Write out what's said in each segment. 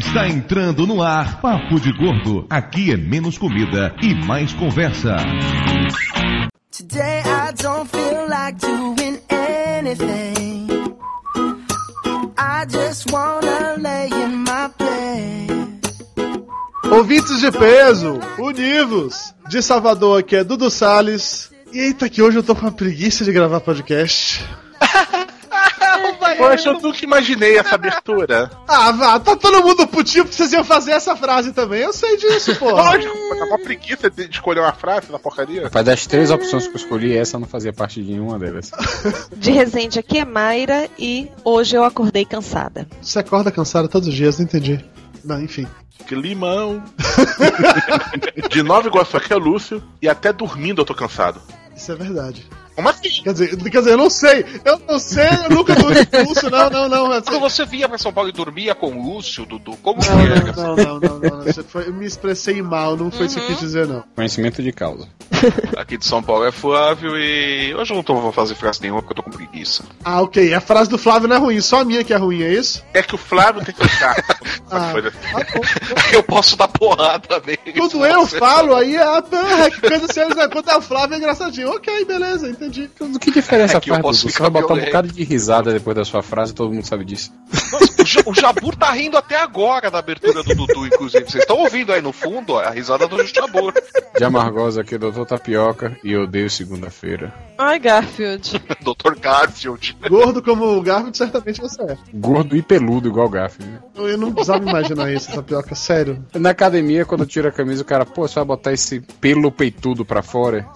Está entrando no ar Papo de Gordo. Aqui é menos comida e mais conversa. Today I don't feel like doing anything. I just wanna lay in my bed. Ouvintes de peso, univos! De Salvador aqui é Dudu Salles. E eita que hoje eu tô com uma preguiça de gravar podcast. Poxa, eu nunca imaginei essa abertura. Ah, vá, tá todo mundo putinho porque vocês iam fazer essa frase também. Eu sei disso, pô. Lógico, tá uma preguiça de escolher uma frase na porcaria. Rapaz, das três opções que eu escolhi, essa não fazia parte de nenhuma delas. De Resende aqui é Mayra e hoje eu acordei cansada. Você acorda cansada todos os dias, não entendi. Não, enfim. Que limão. de Nova Iguaçu aqui é Lúcio e até dormindo eu tô cansado. Isso é verdade. Como assim? Quer dizer, quer dizer, eu não sei. Eu não sei, eu nunca dormi com o Lúcio, não, não, não. Assim. Quando você vinha pra São Paulo e dormia com o Lúcio, Dudu, como não, que era? Não, não, não, não, não. Foi, eu me expressei mal, não foi uhum. isso que eu quis uhum. dizer, não. Conhecimento de causa. Aqui de São Paulo é Flávio e hoje eu não tô, vou fazer frase nenhuma porque eu tô com preguiça. Ah, ok. A frase do Flávio não é ruim, só a minha que é ruim, é isso? É que o Flávio tem que ficar. ah, tá eu posso dar porrada também. Quando eu falo, aí é a que coisa séria. Né? Quando é o Flávio é engraçadinho. Ok, beleza, entendi. O que diferença é faz, Você vai botar um bocado de risada depois da sua frase, todo mundo sabe disso. Nossa, o Jabur tá rindo até agora da abertura do Dudu, inclusive. Vocês estão ouvindo aí no fundo ó, a risada do Jabur. De Amargosa aqui, doutor Tapioca, e eu odeio segunda-feira. Ai, Garfield. doutor Garfield. Gordo como o Garfield, certamente você é. Gordo e peludo igual o Garfield. Eu não precisava imaginar isso, Tapioca, sério. Na academia, quando eu tiro a camisa, o cara, pô, você vai botar esse pelo peitudo pra fora?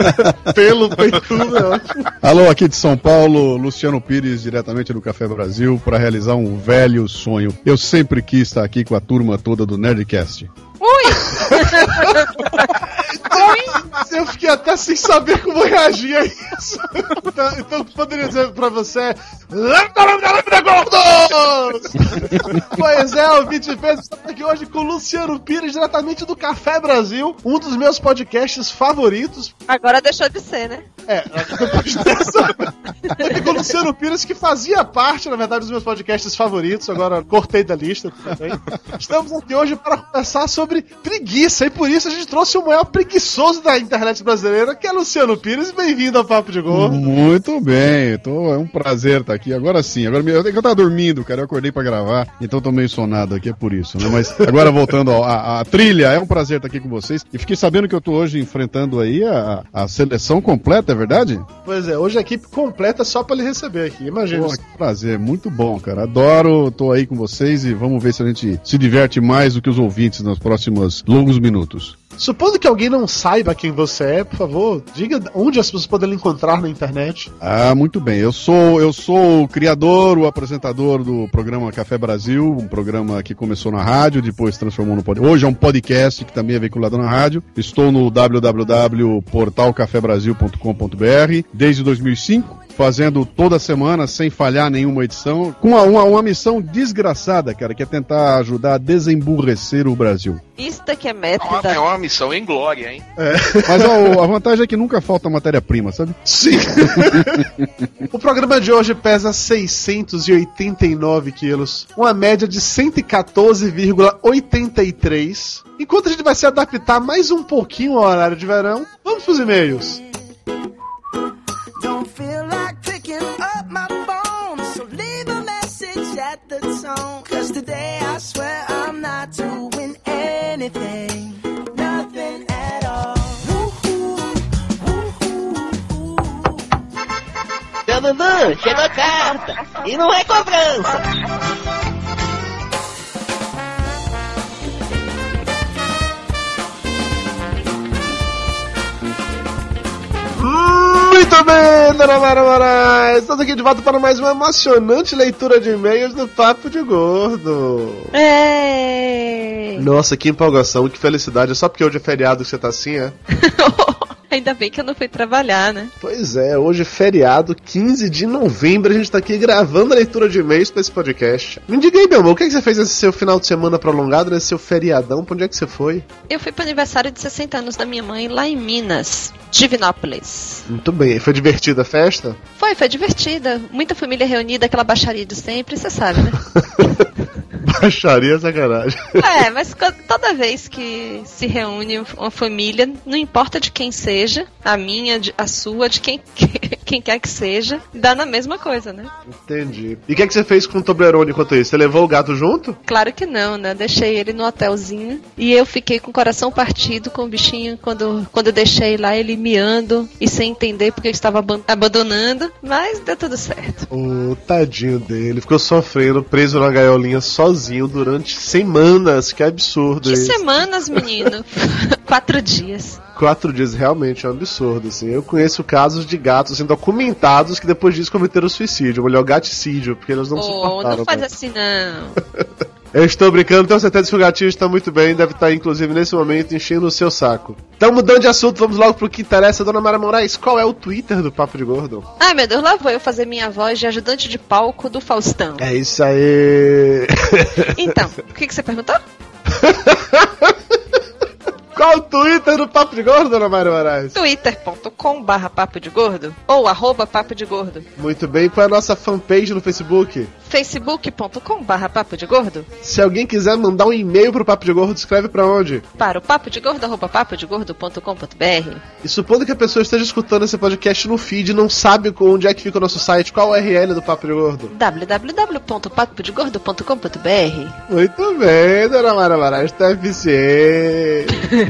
pelo peitudo, é ótimo. Alô, aqui de São Paulo, Luciano Pires, diretamente do Café Brasil, para realizar um velho sonho. Eu sempre quis estar aqui com a turma toda do Nerdcast. Ui! Eu fiquei até sem saber como reagir a isso. Então, então poderia dizer pra você: Gordos! pois é, o Vinte fez estamos aqui hoje com o Luciano Pires, diretamente do Café Brasil, um dos meus podcasts favoritos. Agora deixou de ser, né? É, depois dessa. Eu com o Luciano Pires, que fazia parte, na verdade, dos meus podcasts favoritos, agora cortei da lista também. Estamos aqui hoje para conversar sobre preguiça, e por isso a gente trouxe o maior preguiçoso da internet brasileira, que é Luciano Pires. Bem-vindo ao Papo de Gordo. Muito bem, tô, é um prazer estar aqui. Agora sim, agora eu, eu tava dormindo, cara, eu acordei para gravar, então tô meio sonado aqui, é por isso, né? Mas agora voltando à trilha, é um prazer estar aqui com vocês. E fiquei sabendo que eu tô hoje enfrentando aí a, a seleção completa, é verdade? Pois é, hoje a equipe completa só para ele receber aqui, imagina. Pô, que prazer, muito bom, cara. Adoro, tô aí com vocês e vamos ver se a gente se diverte mais do que os ouvintes nos próximos longos minutos. Supondo que alguém não saiba quem você é, por favor, diga onde as pessoas podem encontrar na internet. Ah, muito bem. Eu sou eu sou o criador, o apresentador do programa Café Brasil, um programa que começou na rádio, depois transformou no podcast. Hoje é um podcast que também é veiculado na rádio. Estou no www.portalcafebrasil.com.br desde 2005 fazendo toda semana, sem falhar nenhuma edição, com uma, uma, uma, missão desgraçada, cara, que é tentar ajudar a desemburrecer o Brasil. Isso que é meta. É uma, é uma missão em glória, hein? É. Mas ó, a vantagem é que nunca falta matéria-prima, sabe? Sim. o programa de hoje pesa 689 quilos, uma média de 114,83. Enquanto a gente vai se adaptar mais um pouquinho ao horário de verão, vamos pros e-mails. Feel the tone. Cause today I swear I'm not doing anything. Nothing at all. Seu Dudu, chegou a carta. E não é cobrança. Muito bem, Dona Mara Moraes! Estamos aqui de volta para mais uma emocionante leitura de e-mails do Papo de Gordo. É. Nossa, que empolgação, que felicidade. É só porque hoje é feriado que você tá assim, é? Ainda bem que eu não fui trabalhar, né? Pois é, hoje é feriado, 15 de novembro, a gente tá aqui gravando a leitura de e-mails pra esse podcast. Me diga aí, meu amor, o que, é que você fez nesse seu final de semana prolongado, nesse seu feriadão? Pra onde é que você foi? Eu fui pro aniversário de 60 anos da minha mãe lá em Minas, Divinópolis. Muito bem, foi divertida a festa? Foi, foi divertida. Muita família reunida, aquela baixaria de sempre, você sabe, né? Acharia sacanagem. É, mas toda vez que se reúne uma família, não importa de quem seja, a minha, a sua, de quem, quem quer que seja, dá na mesma coisa, né? Entendi. E o que, é que você fez com o Toblerone enquanto isso? Você levou o gato junto? Claro que não, né? Deixei ele no hotelzinho e eu fiquei com o coração partido com o bichinho quando, quando eu deixei lá ele miando e sem entender porque eu estava abandonando, mas deu tudo certo. O tadinho dele, ficou sofrendo, preso na gaiolinha sozinho durante semanas, que absurdo. Que isso. semanas, menino? Quatro dias quatro dias realmente é um absurdo, assim. Eu conheço casos de gatos assim, documentados que depois disso cometeram suicídio, ou melhor, gaticídio, porque eles não oh, suportaram. Não faz assim, não. Eu estou brincando, tenho certeza que o gatinho está muito bem, deve estar, inclusive, nesse momento, enchendo o seu saco. Então, mudando de assunto, vamos logo pro que interessa. Dona Mara Moraes, qual é o Twitter do Papo de Gordo? Ai, meu Deus, lá vou eu fazer minha voz de ajudante de palco do Faustão. É isso aí. Então, o que, que você perguntou? Qual o Twitter do Papo de Gordo, Ana Maria Moraes? twitter.com barra Papo de Gordo ou arroba Papo de Gordo. Muito bem, qual é a nossa fanpage no Facebook? facebook.com barra Papo de Gordo. Se alguém quiser mandar um e-mail pro Papo de Gordo, escreve para onde? Para o papo de gordo, arroba papo de gordo.com.br. E supondo que a pessoa esteja escutando esse podcast no feed e não sabe onde é que fica o nosso site, qual é o URL do Papo de Gordo? www.papodegordo.com.br Muito bem, dona Mara Moraes, tá eficiente.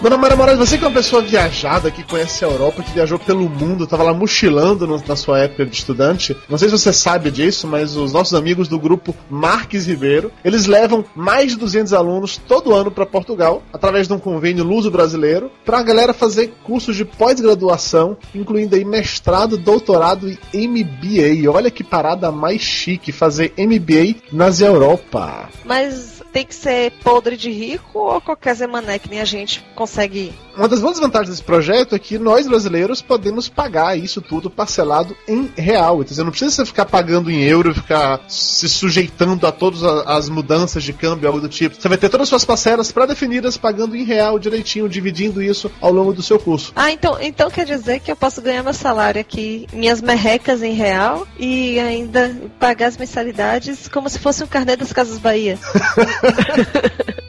Dona Maria Moraes, você que é uma pessoa viajada, que conhece a Europa, que viajou pelo mundo, estava lá mochilando no, na sua época de estudante. Não sei se você sabe disso, mas os nossos amigos do grupo Marques Ribeiro, eles levam mais de 200 alunos todo ano para Portugal, através de um convênio luso-brasileiro, para a galera fazer cursos de pós-graduação, incluindo aí mestrado, doutorado e MBA. Olha que parada mais chique, fazer MBA nas Europa. Mas tem que ser podre de rico ou qualquer zemané que nem a gente consegue uma das grandes vantagens desse projeto é que nós brasileiros podemos pagar isso tudo parcelado em real. Então você não precisa ficar pagando em euro, ficar se sujeitando a todas as mudanças de câmbio, algo do tipo. Você vai ter todas as suas parcelas pré-definidas pagando em real direitinho, dividindo isso ao longo do seu curso. Ah, então, então quer dizer que eu posso ganhar meu salário aqui, minhas merrecas em real e ainda pagar as mensalidades como se fosse um carnê das Casas Bahia.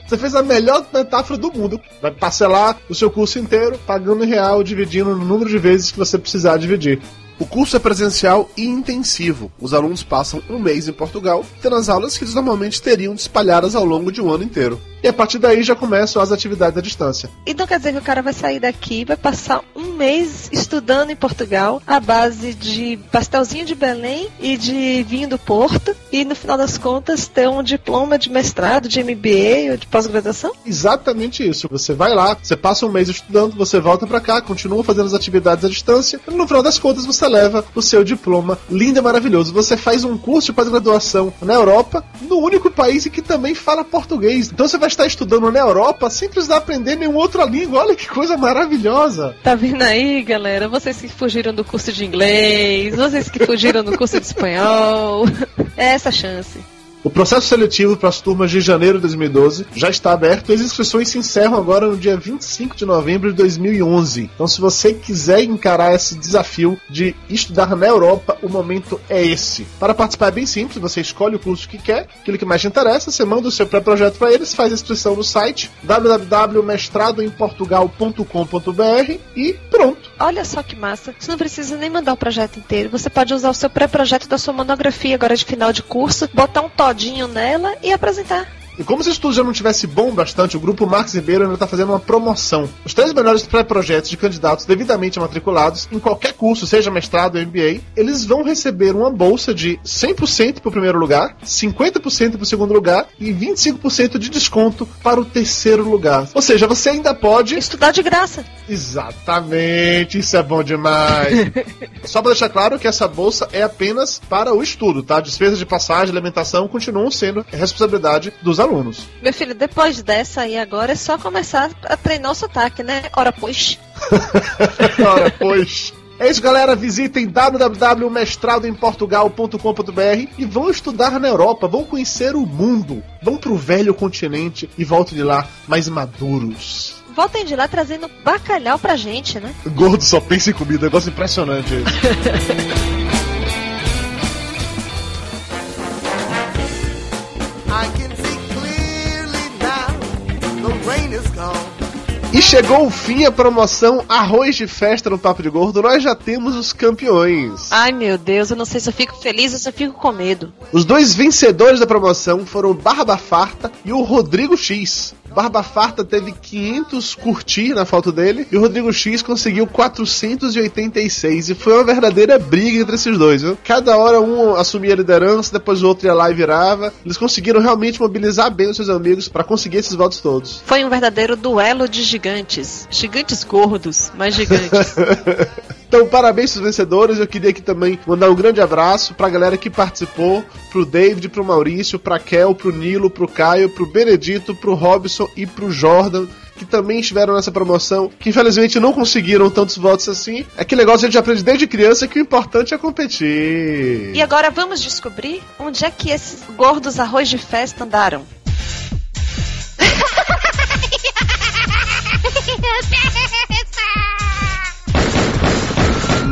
Você fez a melhor metáfora do mundo. Vai parcelar o seu curso inteiro, pagando em real, dividindo no número de vezes que você precisar dividir. O curso é presencial e intensivo. Os alunos passam um mês em Portugal, tendo as aulas que eles normalmente teriam espalhadas ao longo de um ano inteiro. E a partir daí já começam as atividades à distância. Então quer dizer que o cara vai sair daqui, vai passar um mês estudando em Portugal, à base de pastelzinho de Belém e de vinho do Porto, e no final das contas ter um diploma de mestrado, de MBA ou de pós-graduação? Exatamente isso. Você vai lá, você passa um mês estudando, você volta para cá, continua fazendo as atividades à distância, e no final das contas você leva o seu diploma lindo e maravilhoso. Você faz um curso de pós-graduação na Europa, no único país que também fala português. Então você vai estar estudando na Europa sem precisar aprender nenhuma outra língua. Olha que coisa maravilhosa. Tá vendo aí, galera? Vocês que fugiram do curso de inglês, vocês que fugiram do curso de espanhol. É essa chance. O processo seletivo para as turmas de janeiro de 2012 já está aberto e as inscrições se encerram agora no dia 25 de novembro de 2011. Então, se você quiser encarar esse desafio de estudar na Europa, o momento é esse. Para participar é bem simples, você escolhe o curso que quer, aquilo que mais te interessa, você manda o seu pré-projeto para eles, faz a inscrição no site www.mestradoemportugal.com.br e pronto. Olha só que massa. Você não precisa nem mandar o projeto inteiro, você pode usar o seu pré-projeto da sua monografia agora de final de curso, botar um toque todinho nela e apresentar. E como se o estudo já não tivesse bom bastante, o grupo Marx Ribeiro ainda está fazendo uma promoção. Os três melhores pré-projetos de candidatos devidamente matriculados em qualquer curso, seja mestrado ou MBA, eles vão receber uma bolsa de 100% para o primeiro lugar, 50% para o segundo lugar e 25% de desconto para o terceiro lugar. Ou seja, você ainda pode estudar de graça. Exatamente, isso é bom demais. Só para deixar claro que essa bolsa é apenas para o estudo, tá? Despesas de passagem, alimentação continuam sendo responsabilidade dos alunos alunos. Meu filho, depois dessa aí agora é só começar a treinar o sotaque, né? Ora pois. Ora pois. É isso, galera. Visitem www.mestradoemportugal.com.br e vão estudar na Europa, vão conhecer o mundo, vão pro velho continente e voltem de lá mais maduros. voltem de lá trazendo bacalhau pra gente, né? Gordo só pensa em comida, negócio impressionante E chegou o fim a promoção Arroz de Festa no Papo de Gordo. Nós já temos os campeões. Ai meu Deus, eu não sei se eu fico feliz ou se eu fico com medo. Os dois vencedores da promoção foram o Barba Farta e o Rodrigo X. Barba Farta teve 500 curtir na foto dele e o Rodrigo X conseguiu 486 e foi uma verdadeira briga entre esses dois, viu? Cada hora um assumia a liderança, depois o outro ia lá e virava. Eles conseguiram realmente mobilizar bem os seus amigos para conseguir esses votos todos. Foi um verdadeiro duelo de gigantes. Gigantes gordos, mas gigantes. Então, parabéns aos vencedores. Eu queria aqui também mandar um grande abraço pra galera que participou, pro David, pro Maurício, pra Kel, pro Nilo, pro Caio, pro Benedito, pro Robson e pro Jordan que também estiveram nessa promoção, que infelizmente não conseguiram tantos votos assim. É que negócio a gente aprende desde criança que o importante é competir. E agora vamos descobrir onde é que esses gordos arroz de festa andaram.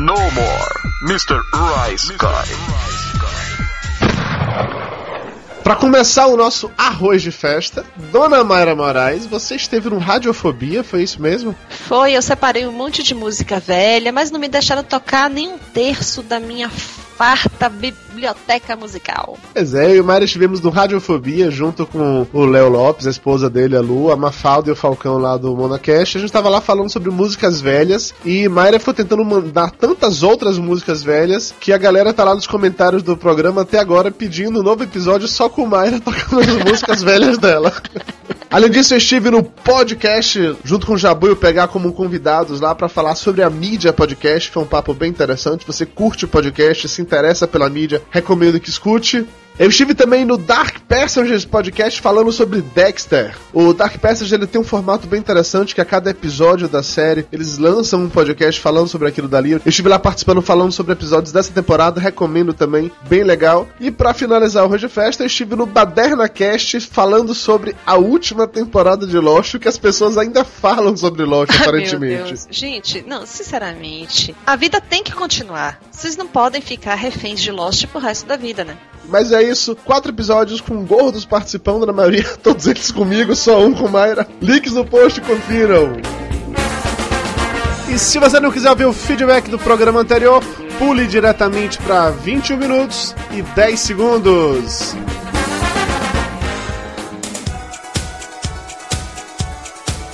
No more, Mr. Rice Guy. Para começar o nosso arroz de festa, Dona Mayra Moraes, você esteve no Radiofobia, foi isso mesmo? Foi, eu separei um monte de música velha, mas não me deixaram tocar nem um terço da minha farta biblioteca musical. Pois é, eu e o Mário estivemos no Radiofobia junto com o Léo Lopes, a esposa dele, a Lu, a Mafalda e o Falcão lá do Monacast. A gente tava lá falando sobre músicas velhas e Mayra foi tentando mandar tantas outras músicas velhas que a galera tá lá nos comentários do programa até agora pedindo um novo episódio só com Mayra tocando as músicas velhas dela. Além disso, eu estive no podcast junto com o Jabu e o Pegar como convidados lá para falar sobre a mídia podcast. Foi um papo bem interessante. Você curte o podcast, se interessa pela mídia, recomendo que escute. Eu estive também no Dark Passengers podcast falando sobre Dexter. O Dark Passengers ele tem um formato bem interessante que a cada episódio da série eles lançam um podcast falando sobre aquilo dali. Eu estive lá participando falando sobre episódios dessa temporada, recomendo também, bem legal. E para finalizar o Roger Festa, eu estive no Baderna Cast falando sobre a última temporada de Lost, que as pessoas ainda falam sobre Lost aparentemente. Gente, não, sinceramente, a vida tem que continuar. Vocês não podem ficar reféns de Lost pro resto da vida, né? Mas é isso, quatro episódios com gordos participando, na maioria, todos eles comigo, só um com Mayra. Links no post, confiram. E se você não quiser ouvir o feedback do programa anterior, pule diretamente para 21 minutos e 10 segundos.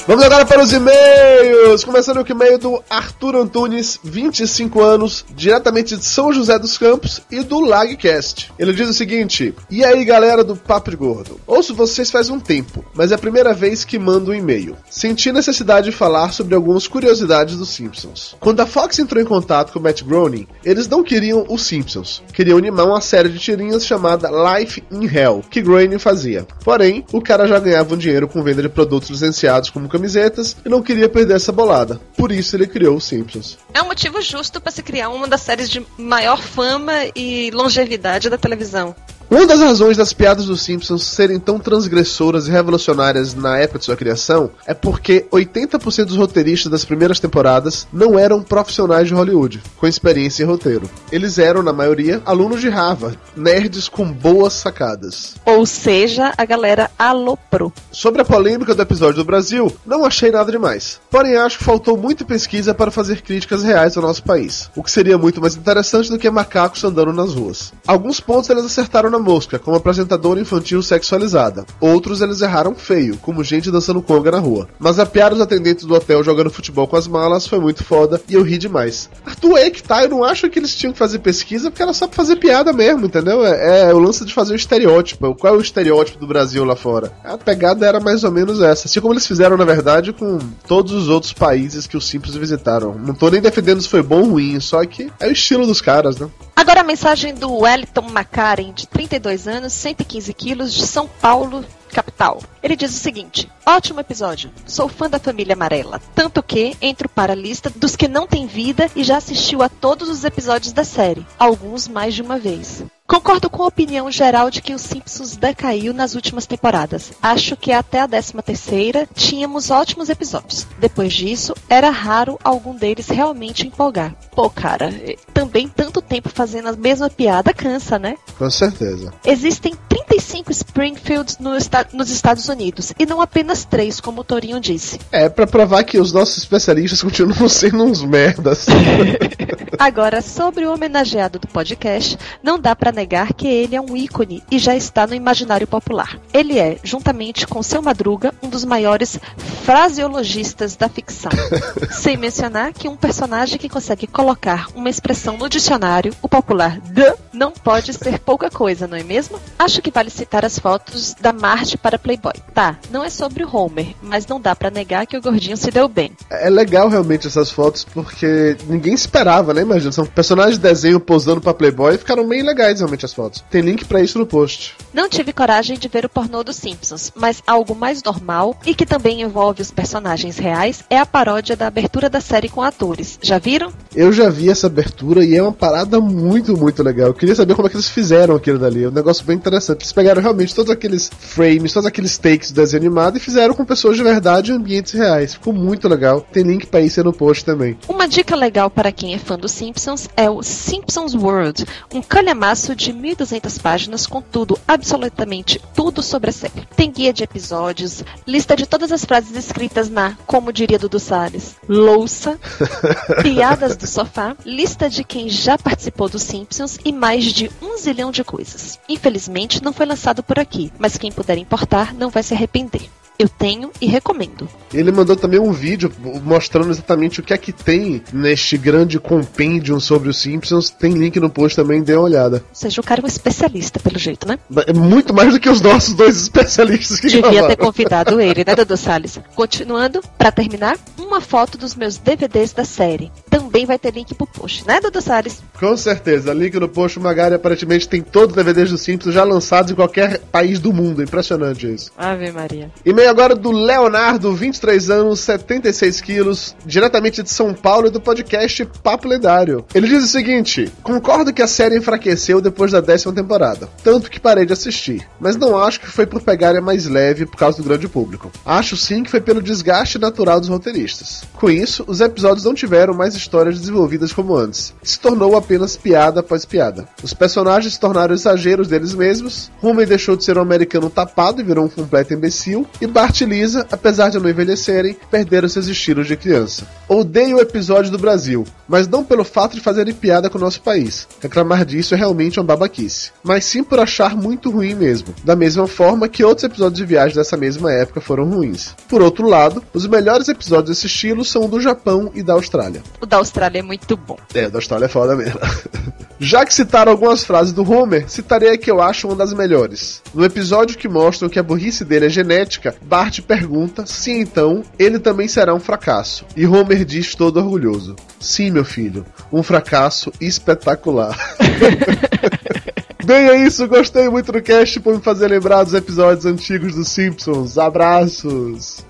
Vamos agora para os e-mails! Começando com o e-mail do Arthur Antunes, 25 anos, diretamente de São José dos Campos e do Lagcast. Ele diz o seguinte: E aí galera do Papo de Gordo? Ouço vocês faz um tempo, mas é a primeira vez que mando um e-mail. Senti necessidade de falar sobre algumas curiosidades dos Simpsons. Quando a Fox entrou em contato com Matt Groening, eles não queriam os Simpsons, queriam animar uma série de tirinhas chamada Life in Hell, que Groening fazia. Porém, o cara já ganhava um dinheiro com venda de produtos licenciados como camisetas e não queria perder essa bolada. Por isso ele criou os Simpsons. É um motivo justo para se criar uma das séries de maior fama e longevidade da televisão. Uma das razões das piadas dos Simpsons serem tão transgressoras e revolucionárias na época de sua criação é porque 80% dos roteiristas das primeiras temporadas não eram profissionais de Hollywood, com experiência em roteiro. Eles eram, na maioria, alunos de Harvard, nerds com boas sacadas. Ou seja, a galera aloprou. Sobre a polêmica do episódio do Brasil, não achei nada demais. Porém, acho que faltou muita pesquisa para fazer críticas reais ao nosso país, o que seria muito mais interessante do que macacos andando nas ruas. Alguns pontos eles acertaram mosca, como apresentadora infantil sexualizada. Outros eles erraram feio, como gente dançando conga na rua. Mas a piada dos atendentes do hotel jogando futebol com as malas foi muito foda e eu ri demais. Arthur, aí que tá, eu não acho que eles tinham que fazer pesquisa porque era só pra fazer piada mesmo, entendeu? É, é o lance de fazer o estereótipo. Qual é o estereótipo do Brasil lá fora? A pegada era mais ou menos essa. Assim como eles fizeram, na verdade, com todos os outros países que os Simples visitaram. Não tô nem defendendo se foi bom ou ruim, só que é o estilo dos caras, né? Agora a mensagem do Wellington Macaren, de 32 anos, 115 quilos, de São Paulo, capital. Ele diz o seguinte: Ótimo episódio. Sou fã da família amarela. Tanto que entro para a lista dos que não têm vida e já assistiu a todos os episódios da série, alguns mais de uma vez. Concordo com a opinião geral de que os Simpsons decaiu nas últimas temporadas. Acho que até a 13 terceira tínhamos ótimos episódios. Depois disso, era raro algum deles realmente empolgar. Pô, cara, também tanto tempo fazendo a mesma piada cansa, né? Com certeza. Existem 35 Springfields no esta nos Estados Unidos e não apenas três, como o Torinho disse. É, para provar que os nossos especialistas continuam sendo uns merdas. Agora, sobre o homenageado do podcast, não dá para negar que ele é um ícone e já está no imaginário popular. Ele é, juntamente com seu Madruga, um dos maiores fraseologistas da ficção. Sem mencionar que um personagem que consegue colocar uma expressão no dicionário, o popular the, não pode ser pouca coisa, não é mesmo? Acho que vale citar as fotos da Marge para Playboy. Tá, não é sobre o Homer, mas não dá para negar que o gordinho se deu bem. É legal realmente essas fotos porque ninguém esperava, né? Imagina, são personagens de desenho posando para Playboy e ficaram bem legais realmente as fotos. Tem link para isso no post. Não tive coragem de ver o pornô dos Simpsons, mas algo mais normal e que também envolve os personagens reais é a paródia da abertura da série com atores. Já viram? Eu já vi essa abertura e é uma parada muito, muito legal. Eu queria saber como é que eles fizeram aquilo dali. É um negócio bem interessante. Eles pegaram realmente todos aqueles frames, todos aqueles takes do desenho animado e fizeram com pessoas de verdade em ambientes reais. Ficou muito legal. Tem link para isso aí no post também. Uma dica legal para quem é fã dos Simpsons é o Simpsons World, um calhamaço de 1.200 páginas com tudo, absolutamente tudo sobre a série. Tem guia de episódios, lista de todas as frases escritas na, como diria Dudu Salles, louça, piadas do sofá, lista de quem já participou dos Simpsons e mais de um zilhão de coisas. Infelizmente não foi lançado por aqui, mas quem puder importar não vai se arrepender. Eu tenho e recomendo. Ele mandou também um vídeo mostrando exatamente o que é que tem neste grande compêndio sobre os Simpsons. Tem link no post também, dê uma olhada. Ou seja, o cara é um especialista, pelo jeito, né? É muito mais do que os nossos dois especialistas que Devia gravaram. ter convidado ele, né, Dudu Salles? Continuando, para terminar, uma foto dos meus DVDs da série. Também vai ter link pro post, né, Dudu Salles? Com certeza, link no post. O Magari aparentemente tem todos os DVDs dos Simpsons já lançados em qualquer país do mundo. Impressionante isso. Ave Maria. E-mail agora do Leonardo, 23 anos, 76 quilos, diretamente de São Paulo e do podcast Papo Lendário. Ele diz o seguinte: Concordo que a série enfraqueceu depois da décima temporada, tanto que parei de assistir, mas não acho que foi por pegar mais leve por causa do grande público. Acho sim que foi pelo desgaste natural dos roteiristas. Com isso, os episódios não tiveram mais histórias desenvolvidas como antes. Se tornou apenas piada após piada. Os personagens se tornaram exageros deles mesmos, Homer deixou de ser um americano tapado e virou um completo imbecil, e Bart e Lisa, apesar de não envelhecerem, perderam seus estilos de criança. Odeio o episódio do Brasil, mas não pelo fato de fazerem piada com o nosso país. Reclamar disso é realmente uma babaquice. Mas sim por achar muito ruim mesmo. Da mesma forma que outros episódios de viagem dessa mesma época foram ruins. Por outro lado, os melhores episódios desse estilo são o do Japão e da Austrália. O da Austrália é muito bom. É, o da Austrália é foda mesmo. Já que citaram algumas frases do Homer, citarei a que eu acho uma das melhores. No episódio que mostram que a burrice dele é genética, Bart pergunta se então ele também será um fracasso. E Homer diz todo orgulhoso: Sim, meu filho, um fracasso espetacular. Bem, é isso. Gostei muito do cast por me fazer lembrar dos episódios antigos dos Simpsons. Abraços.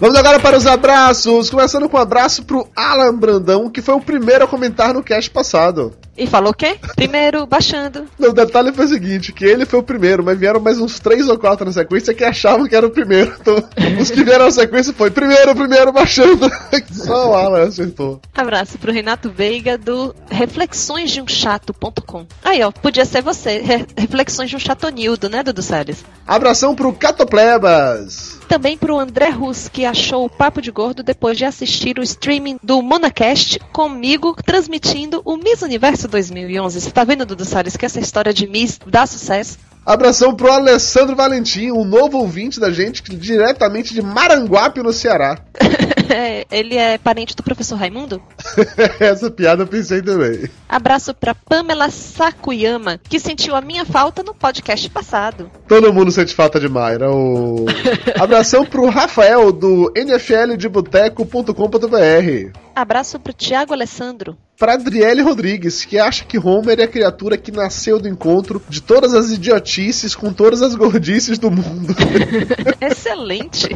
Vamos agora para os abraços. Começando com um abraço pro Alan Brandão, que foi o primeiro a comentar no cast passado. E falou o quê? Primeiro, baixando. O detalhe foi o seguinte, que ele foi o primeiro, mas vieram mais uns três ou quatro na sequência que achavam que era o primeiro. Então, os que vieram na sequência foi primeiro, primeiro, baixando. Só o Alan acertou. Abraço pro Renato Veiga do reflexõesdeumchato.com. Aí, ó, podia ser você. Re Reflexões de um chatonildo, né, Dudu Salles? Abração pro Catoplebas. Também pro André Rus, que achou o Papo de Gordo depois de assistir o streaming do Monacast comigo, transmitindo o Miss Universo 2011. Você tá vendo, Dudu Salles, que essa história de Miss dá sucesso? Abração pro Alessandro Valentim, um novo ouvinte da gente, diretamente de Maranguape, no Ceará. Ele é parente do professor Raimundo? Essa piada eu pensei também. Abraço pra Pamela Sakuyama, que sentiu a minha falta no podcast passado. Todo mundo sente falta de Mayra. O... Abração pro Rafael, do nfldeboteco.com.br. Abraço pro Tiago Alessandro. Pra Adriele Rodrigues, que acha que Homer é a criatura que nasceu do encontro de todas as idiotices com todas as gordices do mundo. Excelente!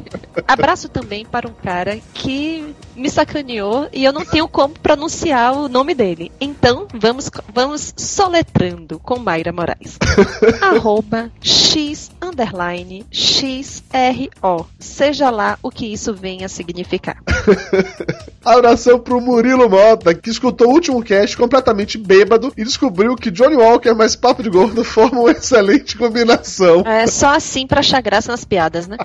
Abraço também para um cara que me sacaneou e eu não tenho como pronunciar o nome dele. Então, vamos, vamos soletrando com Mayra Moraes. Arroba X underline XRO. Seja lá o que isso venha a significar. Abração pro Murilo Mota, que escutou o último cast completamente bêbado e descobriu que Johnny Walker mais Papo de Gordo formam uma excelente combinação. É só assim pra achar graça nas piadas, né?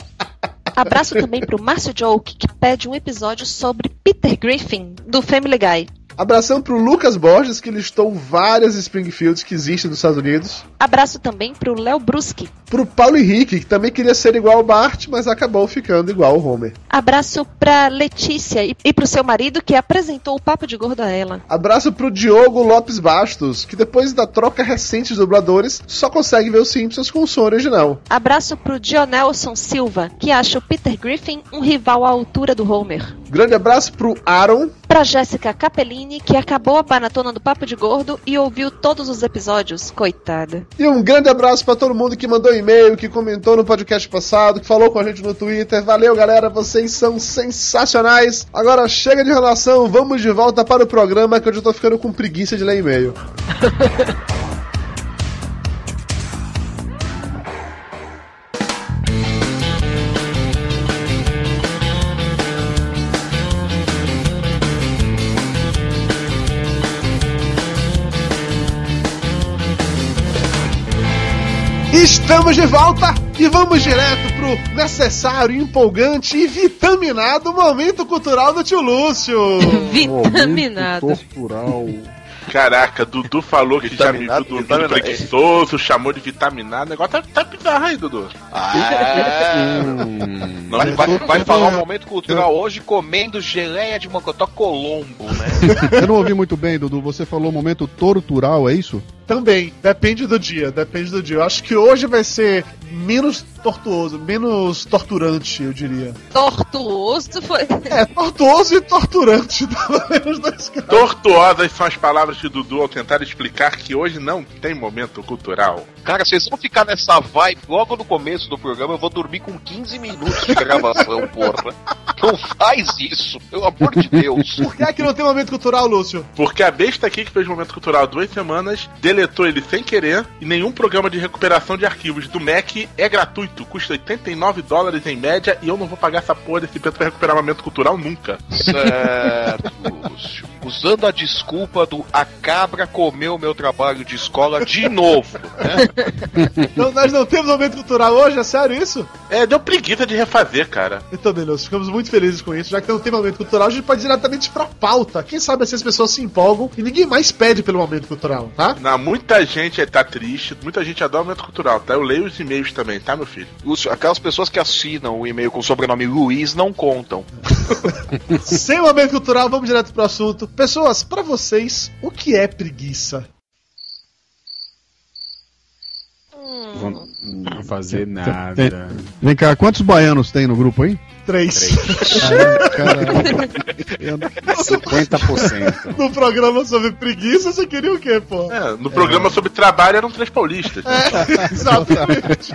Abraço também pro Márcio Joke, que pede um episódio sobre Peter Griffin, do Family Guy. Abração pro Lucas Borges, que listou várias Springfields que existem nos Estados Unidos. Abraço também pro Léo Bruschi. Pro Paulo Henrique, que também queria ser igual ao Bart, mas acabou ficando igual ao Homer. Abraço pra Letícia e, e pro seu marido, que apresentou o Papo de Gordo a ela. Abraço pro Diogo Lopes Bastos, que depois da troca recente de dubladores, só consegue ver os Simpsons com o som original. Abraço pro Dionelson Silva, que acha o Peter Griffin um rival à altura do Homer. Grande abraço pro Aaron. Pra Jéssica Capellini, que acabou a maratona do Papo de Gordo e ouviu todos os episódios. Coitada. E um grande abraço pra todo mundo que mandou e-mail, que comentou no podcast passado, que falou com a gente no Twitter. Valeu, galera, vocês são sensacionais. Agora chega de relação, vamos de volta para o programa que eu já tô ficando com preguiça de ler e-mail. Estamos de volta e vamos direto pro necessário, empolgante e vitaminado momento cultural do tio Lúcio. Vitaminado. Tortural. Caraca, Dudu falou que já me viu dormindo preguiçoso, chamou de vitaminado. O negócio tá, tá bizarro aí, Dudu. Ah, Hum, vai, vai, vai falar um momento cultural hoje comendo geleia de mocotó Colombo, né? Eu não ouvi muito bem, Dudu. Você falou momento tortural, é isso? Também, depende do dia, depende do dia. Eu acho que hoje vai ser menos tortuoso, menos torturante, eu diria. Tortuoso foi. É, tortuoso e torturante. Tortuosas são as palavras de Dudu ao tentar explicar que hoje não tem momento cultural. Cara, vocês vão ficar nessa vibe logo no começo do programa, eu vou dormir com 15 minutos de gravação, porra. Não faz isso, pelo amor de Deus. Por que é que não tem momento cultural, Lúcio? Porque a besta aqui que fez momento cultural há duas semanas deletou ele sem querer e nenhum programa de recuperação de arquivos do Mac é gratuito. Custa 89 dólares em média e eu não vou pagar essa porra desse preço pra recuperar momento cultural nunca. Certo, Lúcio. Usando a desculpa do a cabra comeu meu trabalho de escola de novo, né? Não, nós não temos momento cultural hoje, é sério isso? É, deu preguiça de refazer, cara. Então, bem, Lúcio, ficamos muito felizes com isso. Já que não tem momento cultural, a gente pode ir diretamente pra pauta. Quem sabe assim as pessoas se empolgam e ninguém mais pede pelo momento cultural, tá? Não, muita gente tá triste, muita gente adora momento cultural, tá? Eu leio os e-mails também, tá, meu filho? Lúcio, aquelas pessoas que assinam o e-mail com o sobrenome Luiz não contam. Sem momento cultural, vamos direto pro assunto. Pessoas, pra vocês, o que é preguiça? vou não fazer nada. Vem cá, quantos baianos tem no grupo aí? Três. Ah, caralho. Eu- 50%. No programa sobre preguiça, você queria o quê, pô? É, no programa sobre trabalho eram três paulistas. É, exatamente.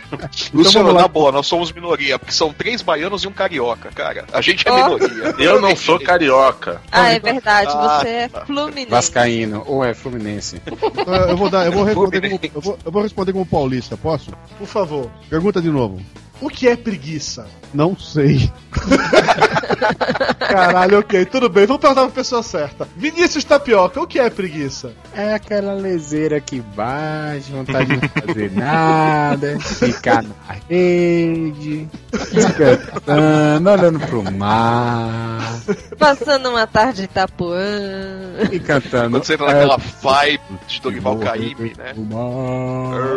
Lúcio, vamos lá. na boa, nós somos minoria, porque são três baianos e um carioca, cara. A gente é Ó. minoria. Eu não sou carioca. Ah, é verdade, Ah, você é fluminense. Vascaíno, ou é Fluminense. Então, eu vou dar, eu vou responder como, eu vou, eu vou responder como paulista, posso? Por favor, Pergunta de novo. O que é preguiça? Não sei. Caralho, ok, tudo bem. Vamos perguntar pra pessoa certa. Vinícius Tapioca, o que é preguiça? É aquela leseira que bate, vontade de não fazer nada, ficar na rede, despertando, olhando pro mar Passando uma tarde em Itapuã. e cantando. Quando você entra naquela vibe de Dorival Caymmi, né?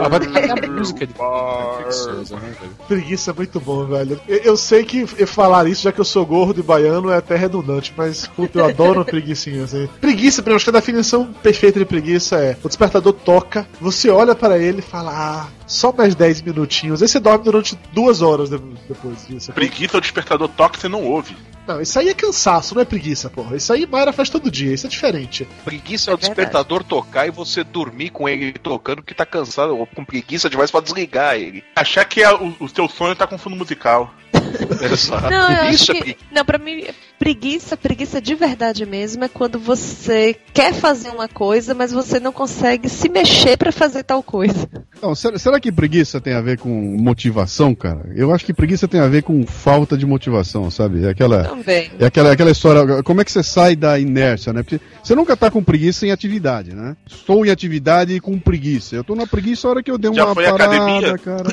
Ah, vai ter que ter a música de preguiçosa, né, velho? Preguiça é muito bom, velho. Eu, eu sei que eu falar isso, já que eu sou gordo e baiano, é até redundante, mas puta, eu adoro preguicinha, assim. Preguiça, pra mim, acho que a definição perfeita de preguiça é: o despertador toca, você olha pra ele e fala, ah, só mais 10 minutinhos. Aí você dorme durante duas horas de- depois disso. Preguiça, o despertador toque, você não ouve. Não, isso aí é cansaço, não é preguiça, porra. Isso aí Mayra faz todo dia, isso é diferente. Preguiça é o É verdade. despertador tocar e você dormir com ele tocando porque tá cansado ou com preguiça demais pra desligar ele. Achar que é o, o seu sonho tá com fundo musical. Exato. Não, eu acho é que. Não, pra mim, preguiça, preguiça de verdade mesmo é quando você quer fazer uma coisa, mas você não consegue se mexer pra fazer tal coisa. Então, será, será que preguiça tem a ver com motivação, cara? Eu acho que preguiça tem a ver com falta de motivação, sabe? É aquela, Também. é aquela, aquela história. Como é que você sai da inércia, né? Porque você nunca tá com preguiça em atividade, né? Estou em atividade e com preguiça. Eu tô na preguiça a hora que eu dei Já uma foi à parada, academia? cara.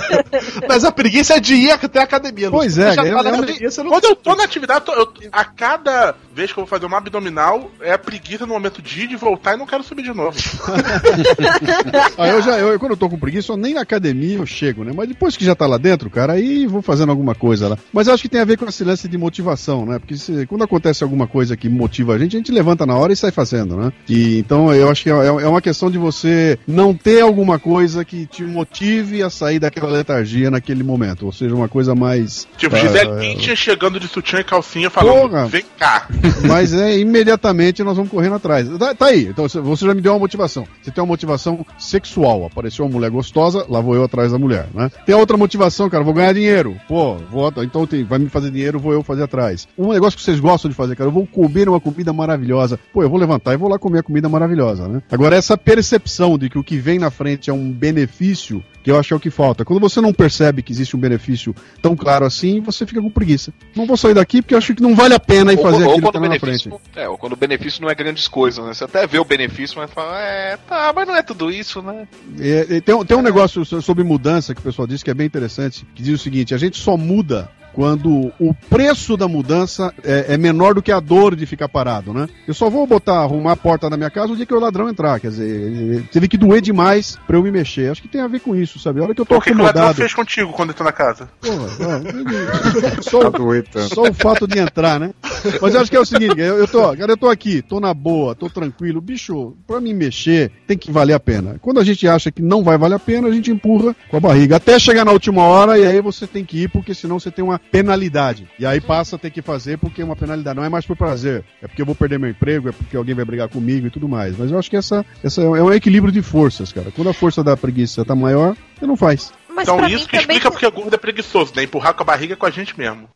Mas a preguiça é de ir até a academia. Pois Lúcio. é, já é- é academia, você não Quando eu tô na atividade, eu a cada vez que eu vou fazer uma abdominal, é a preguiça no momento de ir, de voltar e não quero subir de novo. Ah, eu já, eu, quando eu tô com preguiça, eu nem na academia eu chego, né? Mas depois que já tá lá dentro, cara, aí vou fazendo alguma coisa lá. Mas eu acho que tem a ver com esse lance de motivação, né? Porque se- quando acontece alguma coisa que motiva a gente, a gente levanta na hora e sai fazendo, né? E, então eu acho que é, é uma questão de você não ter alguma coisa que te motive a sair daquela letargia naquele momento. Ou seja, uma coisa mais. Tipo, ah, Gisele Bündchen chegando de sutiã e calcinha falando, Porra. vem cá. Mas é imediatamente nós vamos correndo atrás. Tá, tá aí, então você- você já me deu uma motivação. Você tem uma motivação sexual. Apareceu uma mulher gostosa, lá vou eu atrás da mulher, né? Tem a outra motivação, cara, vou ganhar dinheiro. Pô, vou, então tem, vai me fazer dinheiro, vou eu fazer atrás. Um negócio que vocês gostam de fazer, cara, eu vou comer uma comida maravilhosa. Pô, eu vou levantar e vou lá comer a comida maravilhosa, né? Agora, essa percepção de que o que vem na frente é um benefício, que eu acho que é o que falta. Quando você não percebe que existe um benefício tão claro assim, você fica com preguiça. Não vou sair daqui porque eu acho que não vale a pena ir Ou, fazer ou aquilo que tá na frente. é, ou quando o benefício não é grandes coisas, né? Você até vê o benefício, mas fala, é, tá, mas não é tudo isso, né? É, é, tem, um- tem um negócio so- sobre mudança que o pessoal diz que é bem interessante, que diz o seguinte: a gente só muda quando o preço da mudança é, é menor do que a dor de ficar parado, né? Eu só vou botar, arrumar a porta da minha casa o dia que o ladrão entrar, quer dizer, teve que doer demais pra eu me mexer. Acho que tem a ver com isso, sabe? A hora que eu tô O que, que o ladrão acomodado. fez contigo quando entrou na casa? Porra, não, só, Tá doido tanto. só o fato de entrar, né? Mas eu acho que é o seguinte, eu, eu tô, cara, eu tô aqui, tô na boa, tô tranquilo. Bicho, pra me mexer, tem que valer a pena. Quando a gente acha que não vai valer a pena, a gente empurra com a barriga. Até chegar na última hora e aí você tem que ir, porque senão você tem uma penalidade. E aí passa a ter que fazer porque é uma penalidade. Não é mais por prazer. É porque eu vou perder meu emprego, é porque alguém vai brigar comigo e tudo mais. Mas eu acho que essa, essa é um equilíbrio de forças, cara. Quando a força da preguiça tá maior, você não faz. Mas então isso mim que também explica porque gordo é preguiçoso, né? Empurrar com a barriga é com a gente mesmo.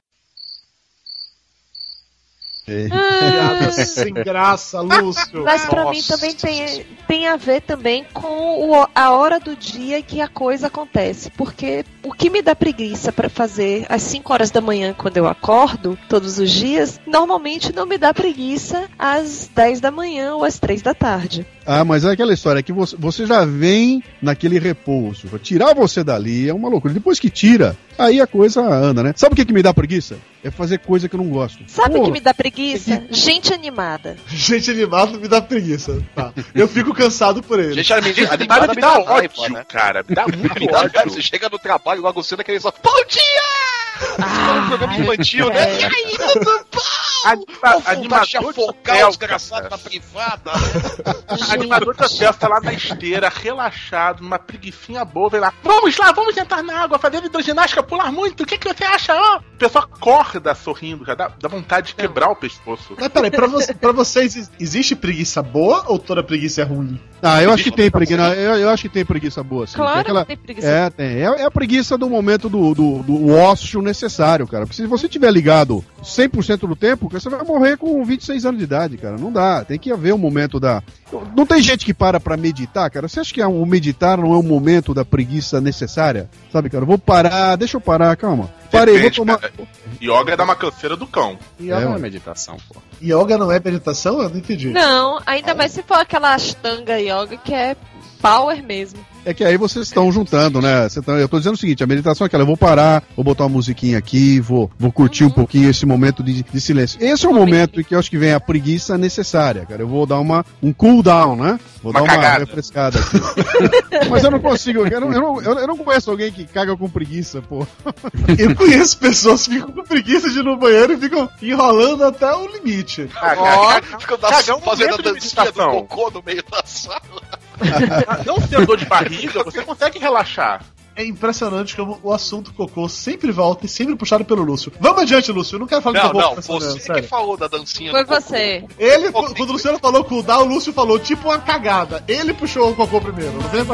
Piada sem graça, Lúcio. Mas pra mim também tem, tem a ver também com o- a hora do dia que a coisa acontece. Porque o que me dá preguiça pra fazer às 5 horas da manhã quando eu acordo, todos os dias, normalmente não me dá preguiça às 10 da manhã ou às 3 da tarde. Ah, mas é aquela história é que você, já vem naquele repouso. Tirar você dali é uma loucura. Depois que tira, aí a coisa anda, né? Sabe o que, que me dá preguiça? É fazer coisa que eu não gosto. Sabe o que me dá preguiça? Gente animada. Gente animada me dá preguiça. Tá. Eu fico cansado por ele. Gente, animada, me dá ódio, né? cara. Me dá muito Me dá ódio. Você chega no trabalho, logo cedo, aquele só, bom dia! Ah, um programa infantil, né? é. E aí, tudo bom? Animador na privada. Animador de hotel tá lá na esteira, relaxado, numa preguicinha boa, vem lá. Vamos lá, vamos entrar na água, fazer hidroginástica, pular muito. O que, que você acha? ó?" O pessoal acorda sorrindo, cara. Dá, dá vontade de quebrar o pescoço. Mas peraí, pra, você, pra vocês ex- existe preguiça boa ou toda preguiça é ruim? Ah, eu acho que tem preguiça. Eu, eu acho que tem preguiça boa, sim. Claro Tem aquela- que tem preguiça. É, tem. É, é a preguiça do momento do, do, do ócio necessário, cara. Porque se você tiver ligado 100% do tempo, você vai morrer com 26 anos de idade, cara. Não dá. Tem que haver um momento da. Não tem gente que para pra meditar, cara. Você acha que o meditar não é um momento da preguiça necessária? Sabe, cara? Eu vou parar, deixa eu parar, calma. Parei, vou tomar. cara. Yoga dá uma canseira do cão. Yoga É, não é meditação, pô. Yoga não é meditação? Eu não entendi. Não, ainda mais se for aquela Ashtanga Yoga que é power mesmo. É que aí vocês estão juntando, né? Tá- eu tô dizendo o seguinte, a meditação é aquela, eu vou parar, vou botar uma musiquinha aqui, vou, vou curtir um pouquinho esse momento de, de silêncio. Esse é o momento em que eu acho que vem a preguiça necessária, cara. Eu vou dar uma, um cool down, né? Vou Uma dar uma cagada. refrescada aqui. Mas eu não consigo, eu não, eu, não, eu não conheço alguém que caga com preguiça, pô. Eu conheço pessoas que ficam com preguiça de ir no banheiro e ficam enrolando até o limite. Ah, Ó, cara, fica da- Cagar é um fazendo a dancinha do cocô no meio da sala não senhor dor de barriga, você consegue relaxar. É impressionante como o assunto cocô sempre volta e sempre puxado pelo Lúcio. Vamos adiante, Lúcio. Eu não quero falar não, de cocô. Não, você mesmo, que sério. falou da dancinha Foi você. Ele, o quando o Luciano falou com o Dá, o Lúcio falou tipo uma cagada. Ele puxou o cocô primeiro. Não vem.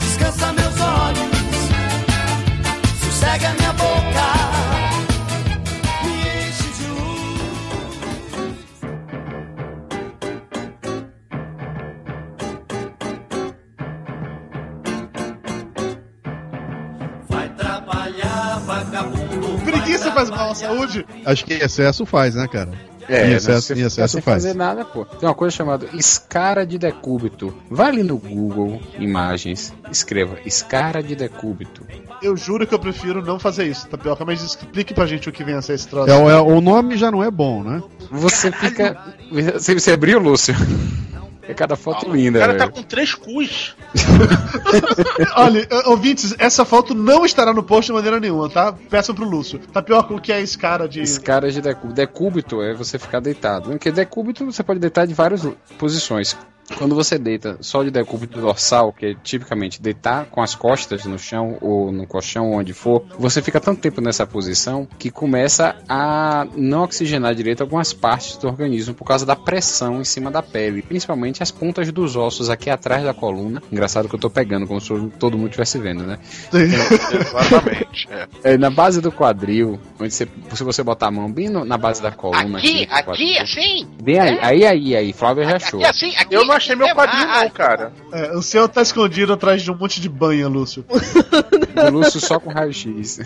Descansa meus olhos, sossega minha Preguiça faz mal à saúde? Acho que excesso faz, né, cara? É, Em excesso- você em excesso sem faz. fazer nada, pô. Tem uma coisa chamada escara de decúbito. Vai ali no Google Imagens, escreva escara de decúbito. Eu juro que eu prefiro não fazer isso, Tapioca, mas explique pra gente o que vem a ser esse troço. É, o- é- o nome já não é bom, né? Você fica. Você, você abriu, Lúcio? É cada foto linda, O cara tá velho. com três cus. Olha, ouvintes, essa foto não estará no post de maneira nenhuma, tá? Peçam pro Lúcio. Tapioca, o que é esse cara de. Escara de decúbito. Decúbito é você ficar deitado. Porque decúbito você pode deitar de várias posições. Quando você deita só de decúbito dorsal, que é tipicamente deitar com as costas no chão ou no colchão, onde for, você fica tanto tempo nessa posição que começa a não oxigenar direito algumas partes do organismo por causa da pressão em cima da pele, principalmente as pontas dos ossos aqui atrás da coluna. Engraçado que eu tô pegando, como se todo mundo estivesse vendo, né? Exatamente. É. É, na base do quadril, onde você, se você botar a mão bem no- na base da coluna. Aqui, aqui, quadril. assim. Bem aí, aí, aí, aí, Flávia já achou. Aqui, assim, aqui. Eu não achei meu É, quadrinho, não, cara. É, o seu tá escondido atrás de um monte de banha, Lúcio. Do Lúcio só com raio-x.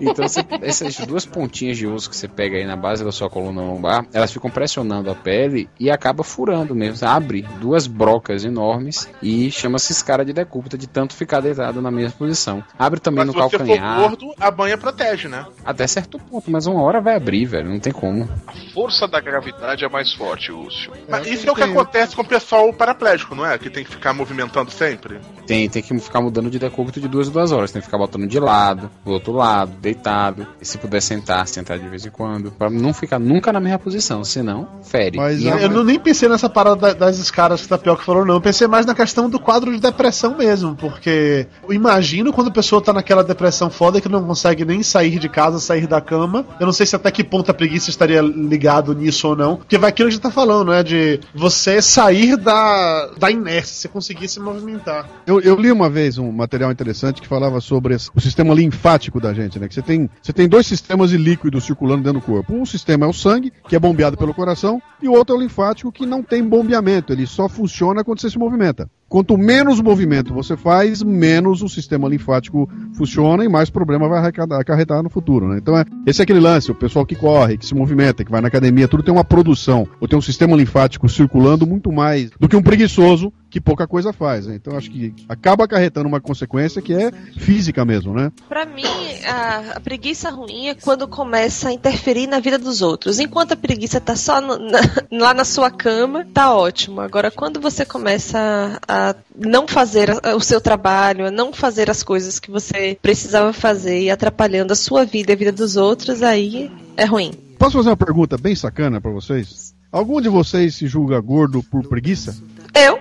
Então, você- essas duas pontinhas de osso que você pega aí na base da sua coluna lombar, elas ficam pressionando a pele e acaba furando mesmo. Você abre duas brocas enormes e chama-se escara de decúbito de tanto ficar deitado na mesma posição. Abre também Mas no se for calcanhar, gordo, a banha protege, né? até certo ponto, mas uma hora vai abrir, velho, não tem como. A força da gravidade é mais forte, Lúcio. Mas É, isso é o que acontece com o pessoal paraplégico, não é? Que tem que ficar movimentando sempre. Tem, tem que ficar mudando de decúbito de duas em duas horas. Tem que ficar botando de lado, do outro lado, deitado. E se puder sentar, sentar de vez em quando. Pra não ficar nunca na mesma posição, senão fere. Mas E a- é Eu não, nem pensei nessa parada da- das escaras que o Tapioca falou, não. Eu pensei mais na questão do quadro de depressão mesmo, porque eu imagino quando a pessoa tá naquela depressão foda que não consegue nem sair de casa, sair da cama. Eu não sei se até que ponto a preguiça estaria ligado nisso ou não, porque vai aquilo que a gente tá falando, né? De você sair da, da inércia, você conseguir se movimentar. Eu, eu li uma vez um material interessante que falava sobre esse- o sistema linfático da gente, né? Que você tem, você tem dois sistemas de líquido circulando dentro do corpo. Um sistema é o sangue, que é bombeado pelo coração, e o outro é o linfático, que não tem bombeamento, ele só funciona quando você se movimenta. Quanto menos movimento você faz, menos o sistema linfático funciona e mais problema vai acarretar no futuro, né? Então, é, esse é aquele lance, o pessoal que corre, que se movimenta, que vai na academia, tudo tem uma produção, ou tem um sistema linfático circulando muito mais do que um preguiçoso que pouca coisa faz, né? Então, acho que acaba acarretando uma consequência que é física mesmo, né? Pra mim, a, a preguiça ruim é quando começa a interferir na vida dos outros. Enquanto a preguiça tá só no- na- lá na sua cama, tá ótimo. Agora, quando você começa a não fazer o seu trabalho, a não fazer as coisas que você precisava fazer e atrapalhando a sua vida e a vida dos outros, aí é ruim. Posso fazer uma pergunta bem sacana pra vocês? Algum de vocês se julga gordo por preguiça? Eu?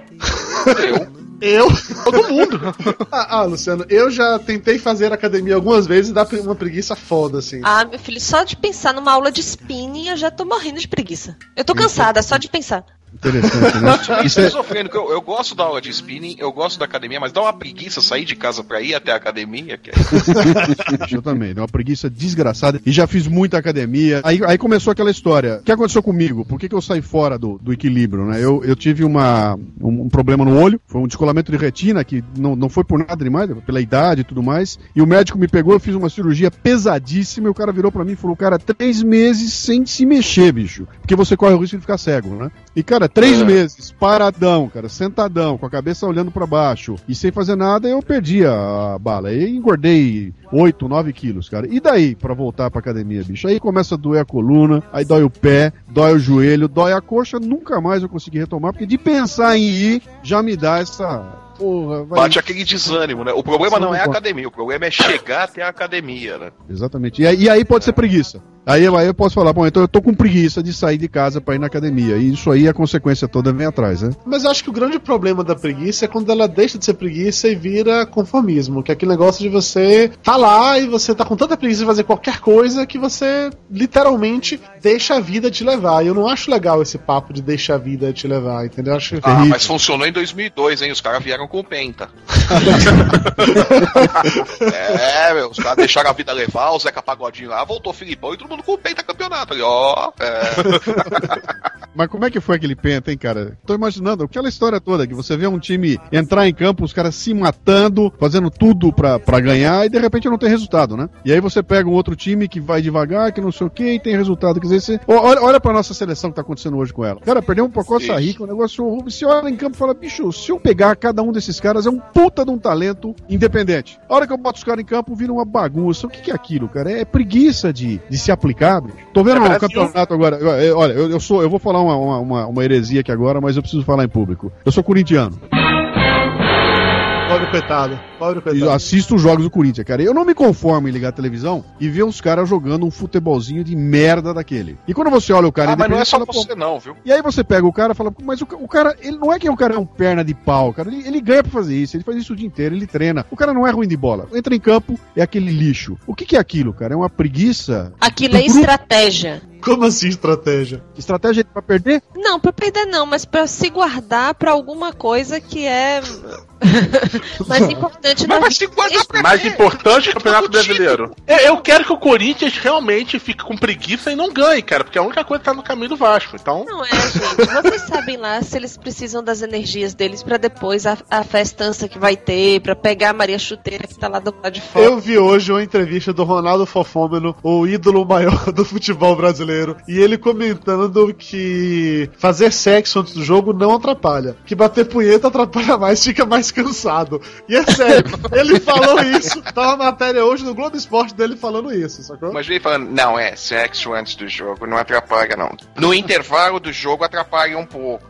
Eu? Todo mundo. ah, ah, Luciano, eu já tentei fazer academia algumas vezes e dá uma preguiça foda, assim. Ah, meu filho, só de pensar numa aula de spinning eu já tô morrendo de preguiça. Eu tô cansada só de pensar. Interessante, né? Isso é esquizofrênico. Eu, eu gosto da aula de spinning, eu gosto da academia, mas dá uma preguiça sair de casa pra ir até a academia. Que é... eu também, deu uma preguiça desgraçada. E já fiz muita academia. Aí, aí começou aquela história. O que aconteceu comigo? Por que, que eu saí fora do, do equilíbrio, né? Eu, eu tive uma, um, um problema no olho, foi um descolamento de retina, que não, não foi por nada demais, pela idade e tudo mais. E o médico me pegou, eu fiz uma cirurgia pesadíssima, e o cara virou pra mim e falou, cara, três meses sem se mexer, bicho. Porque você corre o risco de ficar cego, né? E, cara, três É. meses, paradão, cara, sentadão, com a cabeça olhando pra baixo, e sem fazer nada, eu perdi a, a bala. E engordei 8, 9 quilos, cara. E daí, pra voltar pra academia, bicho? Aí começa a doer a coluna, aí dói o pé, dói o joelho, dói a coxa, nunca mais eu consegui retomar, porque de pensar em ir, já me dá essa. Porra, vai. Bate aquele desânimo, né? O problema não não é a academia, o problema é chegar até a academia, né? Exatamente. E, aí- e aí pode ser preguiça. Aí, eu- aí eu posso falar, bom, então eu tô com preguiça de sair de casa pra ir na academia. E isso aí, a consequência toda vem atrás, né? Mas eu acho que o grande problema da preguiça é quando ela deixa de ser preguiça e vira conformismo, que é aquele negócio de você tá lá e você tá com tanta preguiça de fazer qualquer coisa que você literalmente deixa a vida te levar. E eu não acho legal esse papo de deixa a vida te levar, entendeu? Eu acho Ah, Terrível. mas funcionou em 2002, hein? Os caras vieram com o Penta. é, meu, os caras deixaram a vida levar, o Zeca Pagodinho lá, voltou o Filipão e todo mundo com o Penta campeonato ali, ó. É. Mas como é que foi aquele penta, hein, cara? Tô imaginando aquela história toda, que você vê um time entrar em campo, os caras se matando, fazendo tudo pra, pra ganhar, e de repente não tem resultado, né? E aí você pega um outro time que vai devagar, que não sei o que, e tem resultado. Quer dizer, você... olha, olha pra nossa seleção que tá acontecendo hoje com ela. Cara, perdeu um pra Costa Rica, um negócio horrível. Você olha em campo e fala, bicho, se eu pegar cada um desses caras, é um puta de um talento independente. A hora que eu boto os caras em campo, vira uma bagunça. O que, que é aquilo, cara? É preguiça de, de se aplicar, bicho. Tô vendo É um campeonato agora. Olha, eu, eu sou, eu vou falar uma, uma, uma, uma heresia aqui agora, mas eu preciso falar em público. Eu sou corintiano. Pobre coitado. Pobre coitado. assisto os jogos do Corinthians, cara. Eu não me conformo em ligar a televisão e ver uns caras jogando um futebolzinho de merda daquele. E quando você olha o cara Ah, mas não é só fala, você não, viu? E aí você pega o cara e fala, mas o, o cara, ele não é que o cara é um perna de pau, cara. Ele, ele ganha pra fazer isso, ele faz isso o dia inteiro, ele treina. O cara não é ruim de bola. Entra em campo, é aquele lixo. O que, que é aquilo, cara? É uma preguiça? Aquilo é estratégia. Como assim estratégia? Estratégia pra perder? Não, pra perder não, mas pra se guardar pra alguma coisa que é mais importante Mas vida. pra Mais importante que o Campeonato. Brasileiro. Eu, eu quero que o Corinthians realmente fique com preguiça e não ganhe, cara, porque é a única coisa que tá no caminho do Vasco. Então, Não é, gente. Vocês sabem lá se eles precisam das energias deles pra depois a, a festança que vai ter, pra pegar a Maria Chuteira que tá lá do lado de fora. Eu vi hoje uma entrevista do Ronaldo Fofômeno, o ídolo maior do futebol brasileiro, e ele comentando que fazer sexo antes do jogo não atrapalha. Que bater punheta atrapalha mais, fica mais cansado. E é sério, ele falou isso. Tá uma matéria hoje no Globo Esporte dele falando isso, sacou? Mas ele falando, não, é, sexo antes do jogo não atrapalha, não. No intervalo do jogo atrapalha um pouco.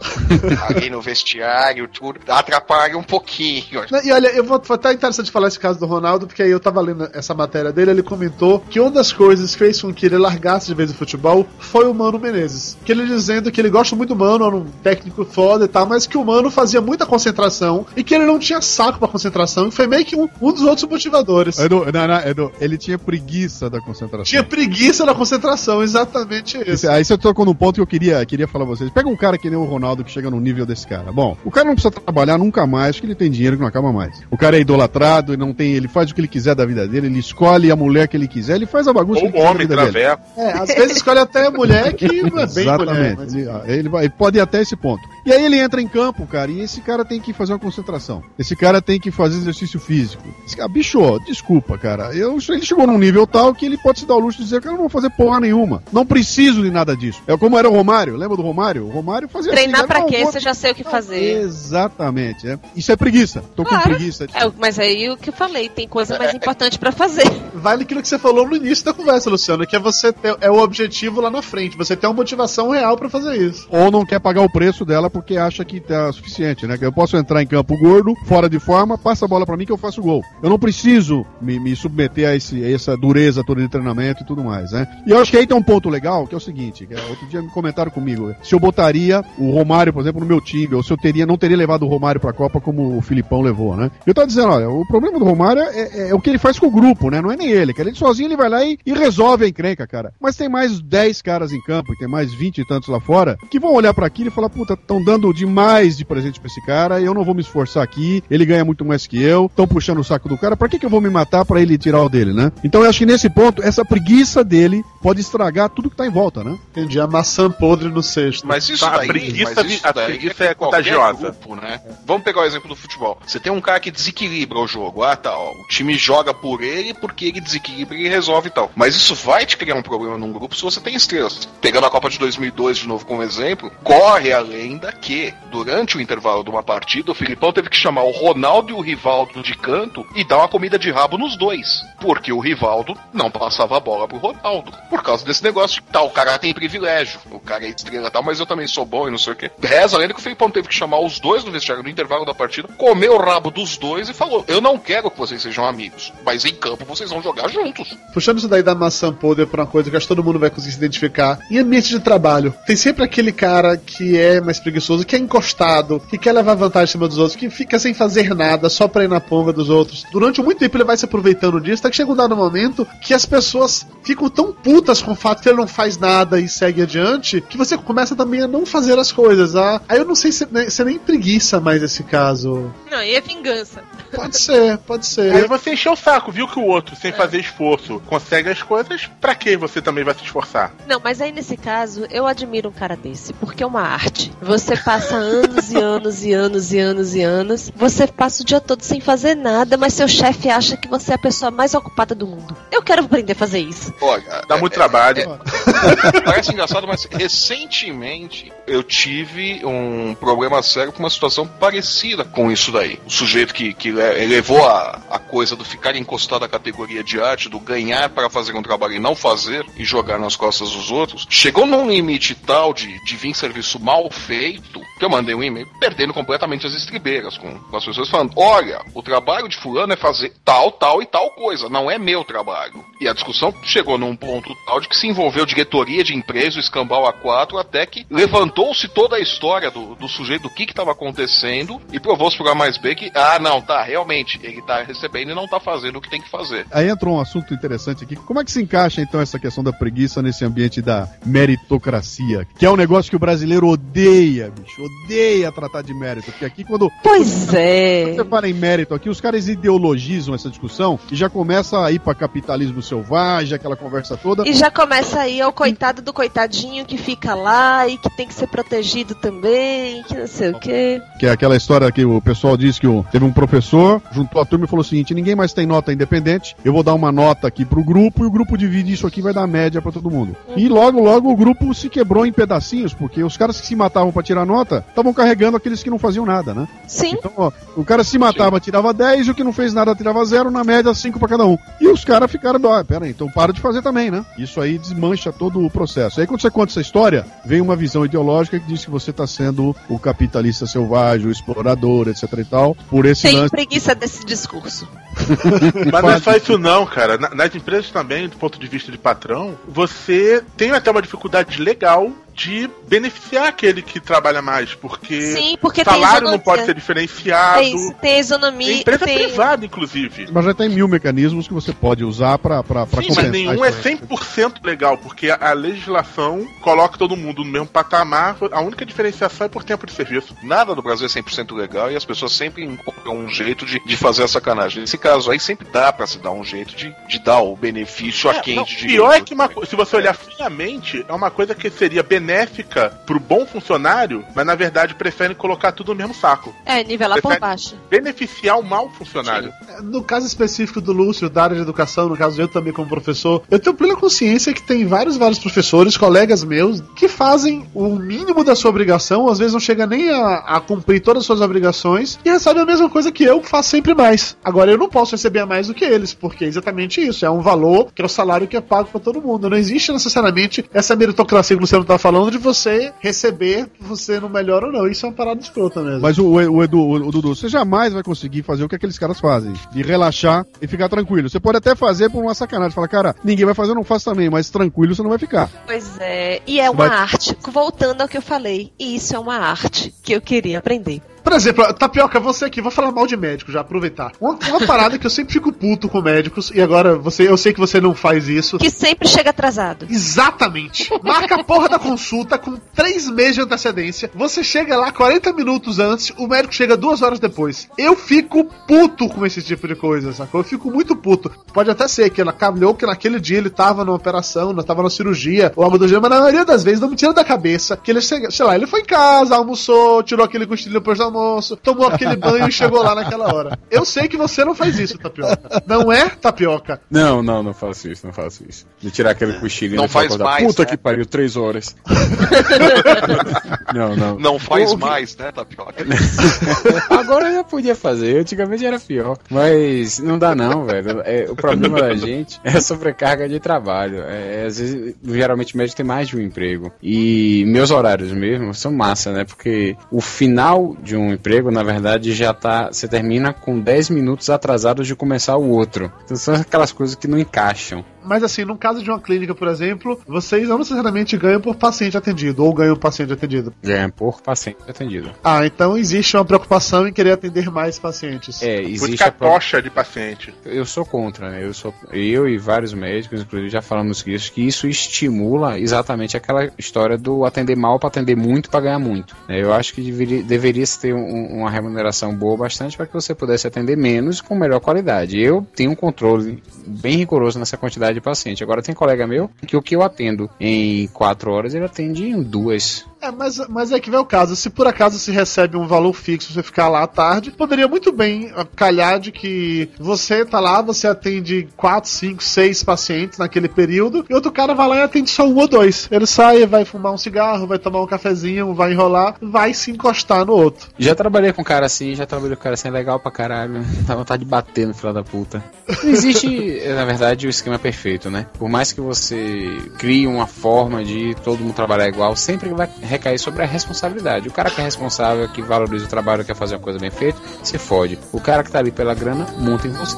Ali no vestiário, tudo, atrapalha um pouquinho. E olha, eu vou foi até interessante falar esse caso do Ronaldo, porque aí eu tava lendo essa matéria dele, ele comentou que uma das coisas que fez com que ele largasse de vez o futebol foi o Mano Menezes. Que ele dizendo que ele gosta muito do Mano, era um técnico foda e tal, mas que o Mano fazia muita concentração e que ele não tinha saco pra concentração, e foi meio que um, um dos outros motivadores. Edu, não, não, Edu, ele tinha preguiça da concentração. Tinha preguiça da concentração, exatamente isso. Esse- aí você tocou num ponto que eu queria, queria falar pra vocês. Pega um cara que nem o Ronaldo que chega no nível desse cara. Bom, o cara não precisa trabalhar nunca mais, porque ele tem dinheiro que não acaba mais. O cara é idolatrado, ele não tem, ele faz o que ele quiser da vida dele, ele escolhe a mulher que ele quiser, ele faz a bagunça ou que ele o homem, vida dele. traveco. É, às vezes escolhe até mulher que não é bem mulher. Exatamente. mas- Ele, ele ele pode ir até esse ponto. E aí ele entra em campo, cara, e esse cara tem que fazer uma concentração. Esse cara tem que fazer exercício físico. Esse cara, bicho, desculpa, cara. Eu, ele chegou num nível tal que ele pode se dar o luxo de dizer que eu não vou fazer porra nenhuma. Não preciso de nada disso. É como era o Romário. Lembra do Romário? O Romário fazia Treinar assim, pra quê? Você já sei o que fazer. Exatamente. é. Isso é preguiça. Tô com Claro. preguiça. É, o- mas aí o que eu falei, tem coisa mais importante pra fazer. Vale aquilo que você falou no início da conversa, Luciano, que é você ter é o objetivo lá na frente, você ter uma motivação real pra fazer isso. Ou não quer pagar o preço dela porque acha que tá suficiente, né? Que eu posso entrar em campo gordo, fora de forma, passa a bola pra mim que eu faço gol. Eu não preciso me, me submeter a, esse- a essa dureza toda de treinamento e tudo mais, né? E eu acho que aí tem um ponto legal, que é o seguinte, que é, outro dia me comentaram comigo, se eu botaria o Romário, por exemplo, no meu time, ou se eu teria, não teria levado o Romário pra Copa como o Filipão levou, né? Eu tava dizendo, olha, o problema do Romário é, é- é o que ele faz com o grupo, né? Não é nem ele, cara. Ele sozinho ele vai lá e, e resolve a encrenca, cara. Mas tem mais 10 caras em campo e tem mais 20 e tantos lá fora que vão olhar pra aquilo e falar, puta, estão dando demais de presente pra esse cara, eu não vou me esforçar aqui, ele ganha muito mais que eu, estão puxando o saco do cara, pra que, que eu vou me matar pra ele tirar o dele, né? Então eu acho que nesse ponto, essa preguiça dele pode estragar tudo que tá em volta, né? Entendi, a maçã podre no cesto. Mas isso Tá, a daí, preguiça mas vi- isso a daí preguiça é, é contagiosa. grupo, né? Vamos pegar o exemplo do futebol. Você tem um cara que desequilibra o jogo. Ah, tá, ó, o time joga por ele porque ele desequilibra e resolve e tal. Mas isso vai te criar um problema num grupo se você tem estrelas. Pegando a Copa de 2002 de novo como exemplo, corre a lenda que, durante o intervalo de uma partida, o Filipão teve que chamar o Ronaldo e o Rivaldo de canto e dar uma comida de rabo nos dois. Porque o Rivaldo não passava a bola pro Ronaldo. Por causa desse negócio. Tá, o cara tem privilégio. O cara é estrela e tal, mas eu também sou bom e não sei o quê. Reza a lenda que o Filipão teve que chamar os dois no vestiário no intervalo da partida, comer o rabo dos dois e falou: Eu não quero que vocês sejam amigos, mas em campo vocês vão jogar juntos. Puxando isso daí da maçã podre pra uma coisa que acho que todo mundo vai conseguir se identificar. Em ambiente de trabalho, tem sempre aquele cara que é mais preguiçoso, que é encostado, que quer levar vantagem em cima dos outros, que fica sem fazer nada, só pra ir na ponga dos outros. Durante muito tempo ele vai se aproveitando disso, até que chega um dado momento que as pessoas ficam tão putas com o fato que ele não faz nada e segue adiante, que você começa também a não fazer as coisas. Ah, aí eu não sei se você nem preguiça mais esse caso. Não, e é vingança. Pode ser, pode ser. Aí você encheu o saco, viu que o outro, sem fazer esforço, consegue as coisas, pra que você também vai se esforçar? Não, mas aí nesse caso, eu admiro um cara desse, porque é uma arte. Você passa anos e anos e anos e anos e anos. Você passa o dia todo sem fazer nada, mas seu chefe acha que você é a pessoa mais ocupada do mundo. Eu quero aprender a fazer isso. Olha, Dá é- muito é- trabalho. é- parece engraçado, mas recentemente eu tive um problema sério com uma situação parecida com isso daí. O sujeito que, que le- levou a, a coisa do ficar encostado à categoria de arte, do ganhar para fazer um trabalho e não fazer e jogar nas costas dos outros, chegou num limite tal de, de vir serviço mal feito que eu mandei um e-mail perdendo completamente as estribeiras com as pessoas falando: olha, o trabalho de fulano é fazer tal, tal e tal coisa, não é meu trabalho. E a discussão chegou num ponto tal de que se envolveu diretoria de empresa, o escambau A4, até que levantou-se toda a história do, do sujeito, do que estava acontecendo, e provou-se por A mais B que, ah, não, tá, realmente, ele tá recebendo e não tá fazendo o que tem que fazer. Aí entrou um assunto interessante aqui. Como é que se encaixa então essa questão da preguiça nesse ambiente da meritocracia? Que é um negócio que o brasileiro odeia, bicho. Odeia tratar de mérito. Porque aqui, quando Pois é. você fala em mérito aqui, os caras ideologizam essa discussão e já começa a ir pra capitalismo selvagem, aquela conversa toda. E já começa aí o coitado do coitadinho que fica lá e que tem que ser protegido também, que não sei o quê. Que é aquela história que o pessoal diz que o- teve um professor, juntou a turma e falou o seguinte: ninguém mais tem nota independente, eu vou dar uma nota aqui pro grupo e o grupo divide isso aqui vai dar média pra todo mundo. E logo, logo o grupo se quebrou em pedacinhos, porque os caras que se matavam pra tirar nota estavam carregando aqueles que não faziam nada, né? Sim. Então, ó, o cara se matava, tirava 10, e o que não fez nada tirava 0, na média 5 pra cada um. E os caras ficaram, ah, pera aí, então para de fazer também, né? Isso aí desmancha todo o processo. Aí quando você conta essa história, vem uma visão ideológica que diz que você tá sendo o capitalista selvagem, o explorador, etc e tal, por esse Tenho lance. preguiça desse discurso. Mas não é só isso não, cara. Na- Nas empresas também, do ponto de vista de patrão, você tem até uma dificuldade legal de beneficiar aquele que trabalha mais, porque Sim, porque o tem salário não pode ser diferenciado. É isso, tem Tem isonomia, empresa tem... privada, inclusive. Mas já tem mil mecanismos que você pode usar pra, pra Sim, compensar. mas nenhum é isso. 100% legal, porque a, a legislação coloca todo mundo no mesmo patamar. A única diferenciação é por tempo de serviço. Nada no Brasil é 100% legal e as pessoas sempre encontram um jeito de, de fazer a sacanagem. Nesse caso aí, sempre dá pra se dar um jeito de, de dar o benefício a É, quem não, de pior é que uma se você olhar friamente, é uma coisa que seria benéfica pro bom funcionário, mas na verdade preferem colocar tudo no mesmo saco. É, nivelar por Prefere- baixo. Beneficiar o mau funcionário. No caso específico do Lúcio, da área de educação, no caso eu também como professor, eu tenho plena consciência que tem vários, vários professores, colegas meus, que fazem o mínimo da sua obrigação, às vezes não chega nem a, a cumprir todas as suas obrigações, e recebem a mesma coisa que eu, que faço sempre mais. Agora eu não posso receber a mais do que eles, porque é exatamente isso, é um valor que é o salário que é pago para todo mundo. Não existe necessariamente essa meritocracia que o Luciano tá falando de você receber você no melhor ou não. Isso é uma parada escrota mesmo. Mas o, o Edu, o, o Dudu, você jamais vai conseguir fazer o que aqueles caras fazem. De relaxar e ficar tranquilo. Você pode até fazer por uma sacanagem. Falar, cara, ninguém vai fazer, eu não faço também, mas tranquilo você não vai ficar. Pois é, e é uma Vai- arte. Voltando ao que eu falei, e isso é uma arte que eu queria aprender. Por exemplo, Tapioca, você aqui, vou falar mal de médico já, aproveitar. Uma, uma parada que eu sempre fico puto com médicos, e agora você, eu sei que você não faz isso. Que sempre chega atrasado. Exatamente. Marca a porra da consulta com três meses de antecedência. Você chega lá 40 minutos antes, o médico chega duas horas depois. Eu fico puto com esse tipo de coisa, sacou? Eu fico muito puto. Pode até ser que ela calhou que naquele dia ele tava numa operação, não tava na cirurgia, ou algo do gênero, mas na maioria das vezes não me tira da cabeça que ele chega, sei lá, ele foi em casa, almoçou, tirou aquele cochilo depois almoço, tomou aquele banho e chegou lá naquela hora. Eu sei que você não faz isso, Tapioca. Não é, Tapioca? Não, não, não faço isso, não faço isso. De tirar aquele cochilinho Não e faz mais, Puta né? que pariu, três horas. não, não. Não faz que- mais, né, Tapioca? Agora eu já podia fazer, antigamente era pior. Mas não dá não, velho. É, o problema da gente é a sobrecarga de trabalho. É, às vezes, geralmente o médico tem mais de um emprego. E meus horários mesmo são massa, né? Porque o final de um emprego, na verdade, já tá. Você termina com 10 minutos atrasados de começar o outro. Então são aquelas coisas que não encaixam. Mas assim, no caso de uma clínica, por exemplo, vocês não necessariamente ganham por paciente atendido, ou ganham paciente atendido. Ganha por paciente atendido. Ah, então existe uma preocupação em querer atender mais pacientes. É, Por existe a pro- tocha de paciente. Eu sou contra, né? Eu, sou, eu e vários médicos, inclusive, já falamos isso, que isso estimula exatamente aquela história do atender mal para atender muito para ganhar muito. Eu acho que deveria, deveria se ter um- uma remuneração boa bastante para que você pudesse atender menos com melhor qualidade. Eu tenho um controle bem rigoroso nessa quantidade de paciente. Agora tem colega meu que o que eu atendo em quatro horas, ele atende em duas. É, mas, mas é que vem o caso. Se por acaso se recebe um valor fixo, você ficar lá à tarde, poderia muito bem ah, calhar de que você tá lá, você atende 4, 5, 6 pacientes naquele período, e outro cara vai lá e atende só um ou dois. Ele sai, vai fumar um cigarro, vai tomar um cafezinho, vai enrolar, vai se encostar no outro. Já trabalhei com um cara assim, já trabalhei com um cara assim, é legal pra caralho. Dá vontade de bater no filho da puta. Existe, na verdade, o esquema perfeito, né? Por mais que você crie uma forma de todo mundo trabalhar igual, sempre vai recair sobre a responsabilidade. O cara que é responsável, que valoriza o trabalho, quer fazer uma coisa bem feita, se fode. O cara que tá ali pela grana, monta em você.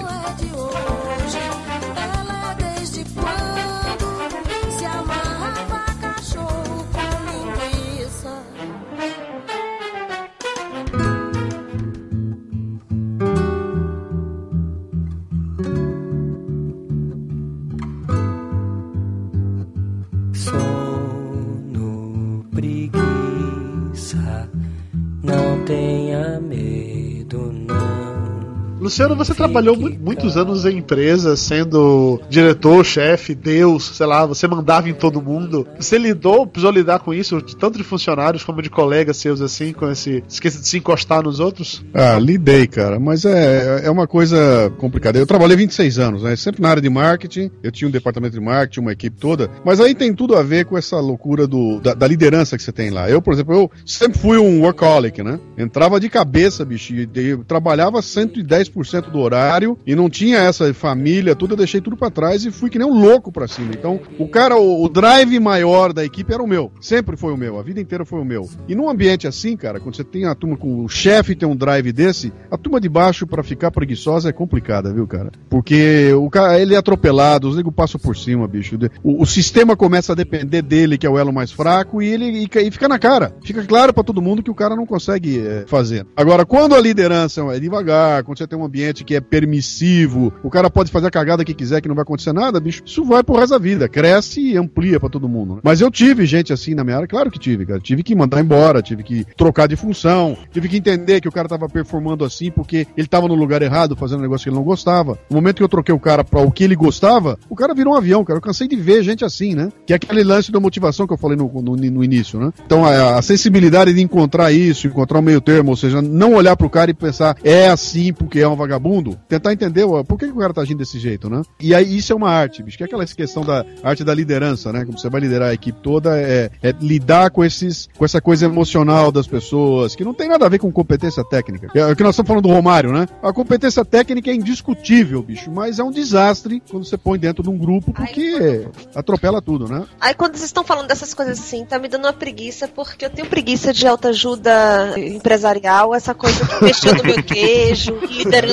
Luciano, você trabalhou mu- muitos anos em empresa, sendo diretor, chefe, Deus, sei lá, você mandava em todo mundo. Você lidou, precisou lidar com isso, tanto de funcionários como de colegas seus, assim, com esse. Esqueci de se encostar nos outros? Ah, lidei, cara, mas é, é uma coisa complicada. Eu trabalhei 26 anos, né? Sempre na área de marketing, eu tinha um departamento de marketing, uma equipe toda, mas aí tem tudo a ver com essa loucura do, da, da liderança que você tem lá. Eu, por exemplo, eu sempre fui um workaholic, né? Entrava de cabeça, bicho, e eu trabalhava 110% do horário e não tinha essa família, tudo, eu deixei tudo pra trás e fui que nem um louco pra cima. Então, o cara, o, o drive maior da equipe era o meu, sempre foi o meu, a vida inteira foi o meu. E num ambiente assim, cara, quando você tem a turma com o chefe tem um drive desse, a turma de baixo pra ficar preguiçosa é complicada, viu, cara? Porque o cara, ele é atropelado, os negros passam por cima, bicho. O, o sistema começa a depender dele, que é o elo mais fraco, e ele e, e fica na cara. Fica claro pra todo mundo que o cara não consegue é, fazer. Agora, quando a liderança é devagar, quando você tem um ambiente que é permissivo, o cara pode fazer a cagada que quiser, que não vai acontecer nada, bicho, isso vai pro resto da vida, cresce e amplia pra todo mundo. né? Mas eu tive gente assim na minha área, claro que tive, cara. Tive que mandar embora, tive que trocar de função, tive que entender que o cara tava performando assim porque ele tava no lugar errado, fazendo um negócio que ele não gostava. No momento que eu troquei o cara pra o que ele gostava, o cara virou um avião, cara. Eu cansei de ver gente assim, né? Que é aquele lance da motivação que eu falei no, no, no início, né? Então a, a sensibilidade de encontrar isso, encontrar um meio termo, ou seja, não olhar pro cara e pensar é assim porque é um vagabundo, tentar entender ó, por que, que o cara tá agindo desse jeito, né? E aí isso é uma arte, bicho, que é aquela questão da arte da liderança, né? Como você vai liderar a equipe toda, é, é lidar com esses, com essa coisa emocional das pessoas, que não tem nada a ver com competência técnica. É o que nós estamos falando do Romário, né? A competência técnica é indiscutível, bicho, mas é um desastre quando você põe dentro de um grupo, porque atropela tudo, né? Aí quando vocês estão falando dessas coisas assim, tá me dando uma preguiça, porque eu tenho preguiça de autoajuda empresarial, essa coisa de mexer no meu queijo,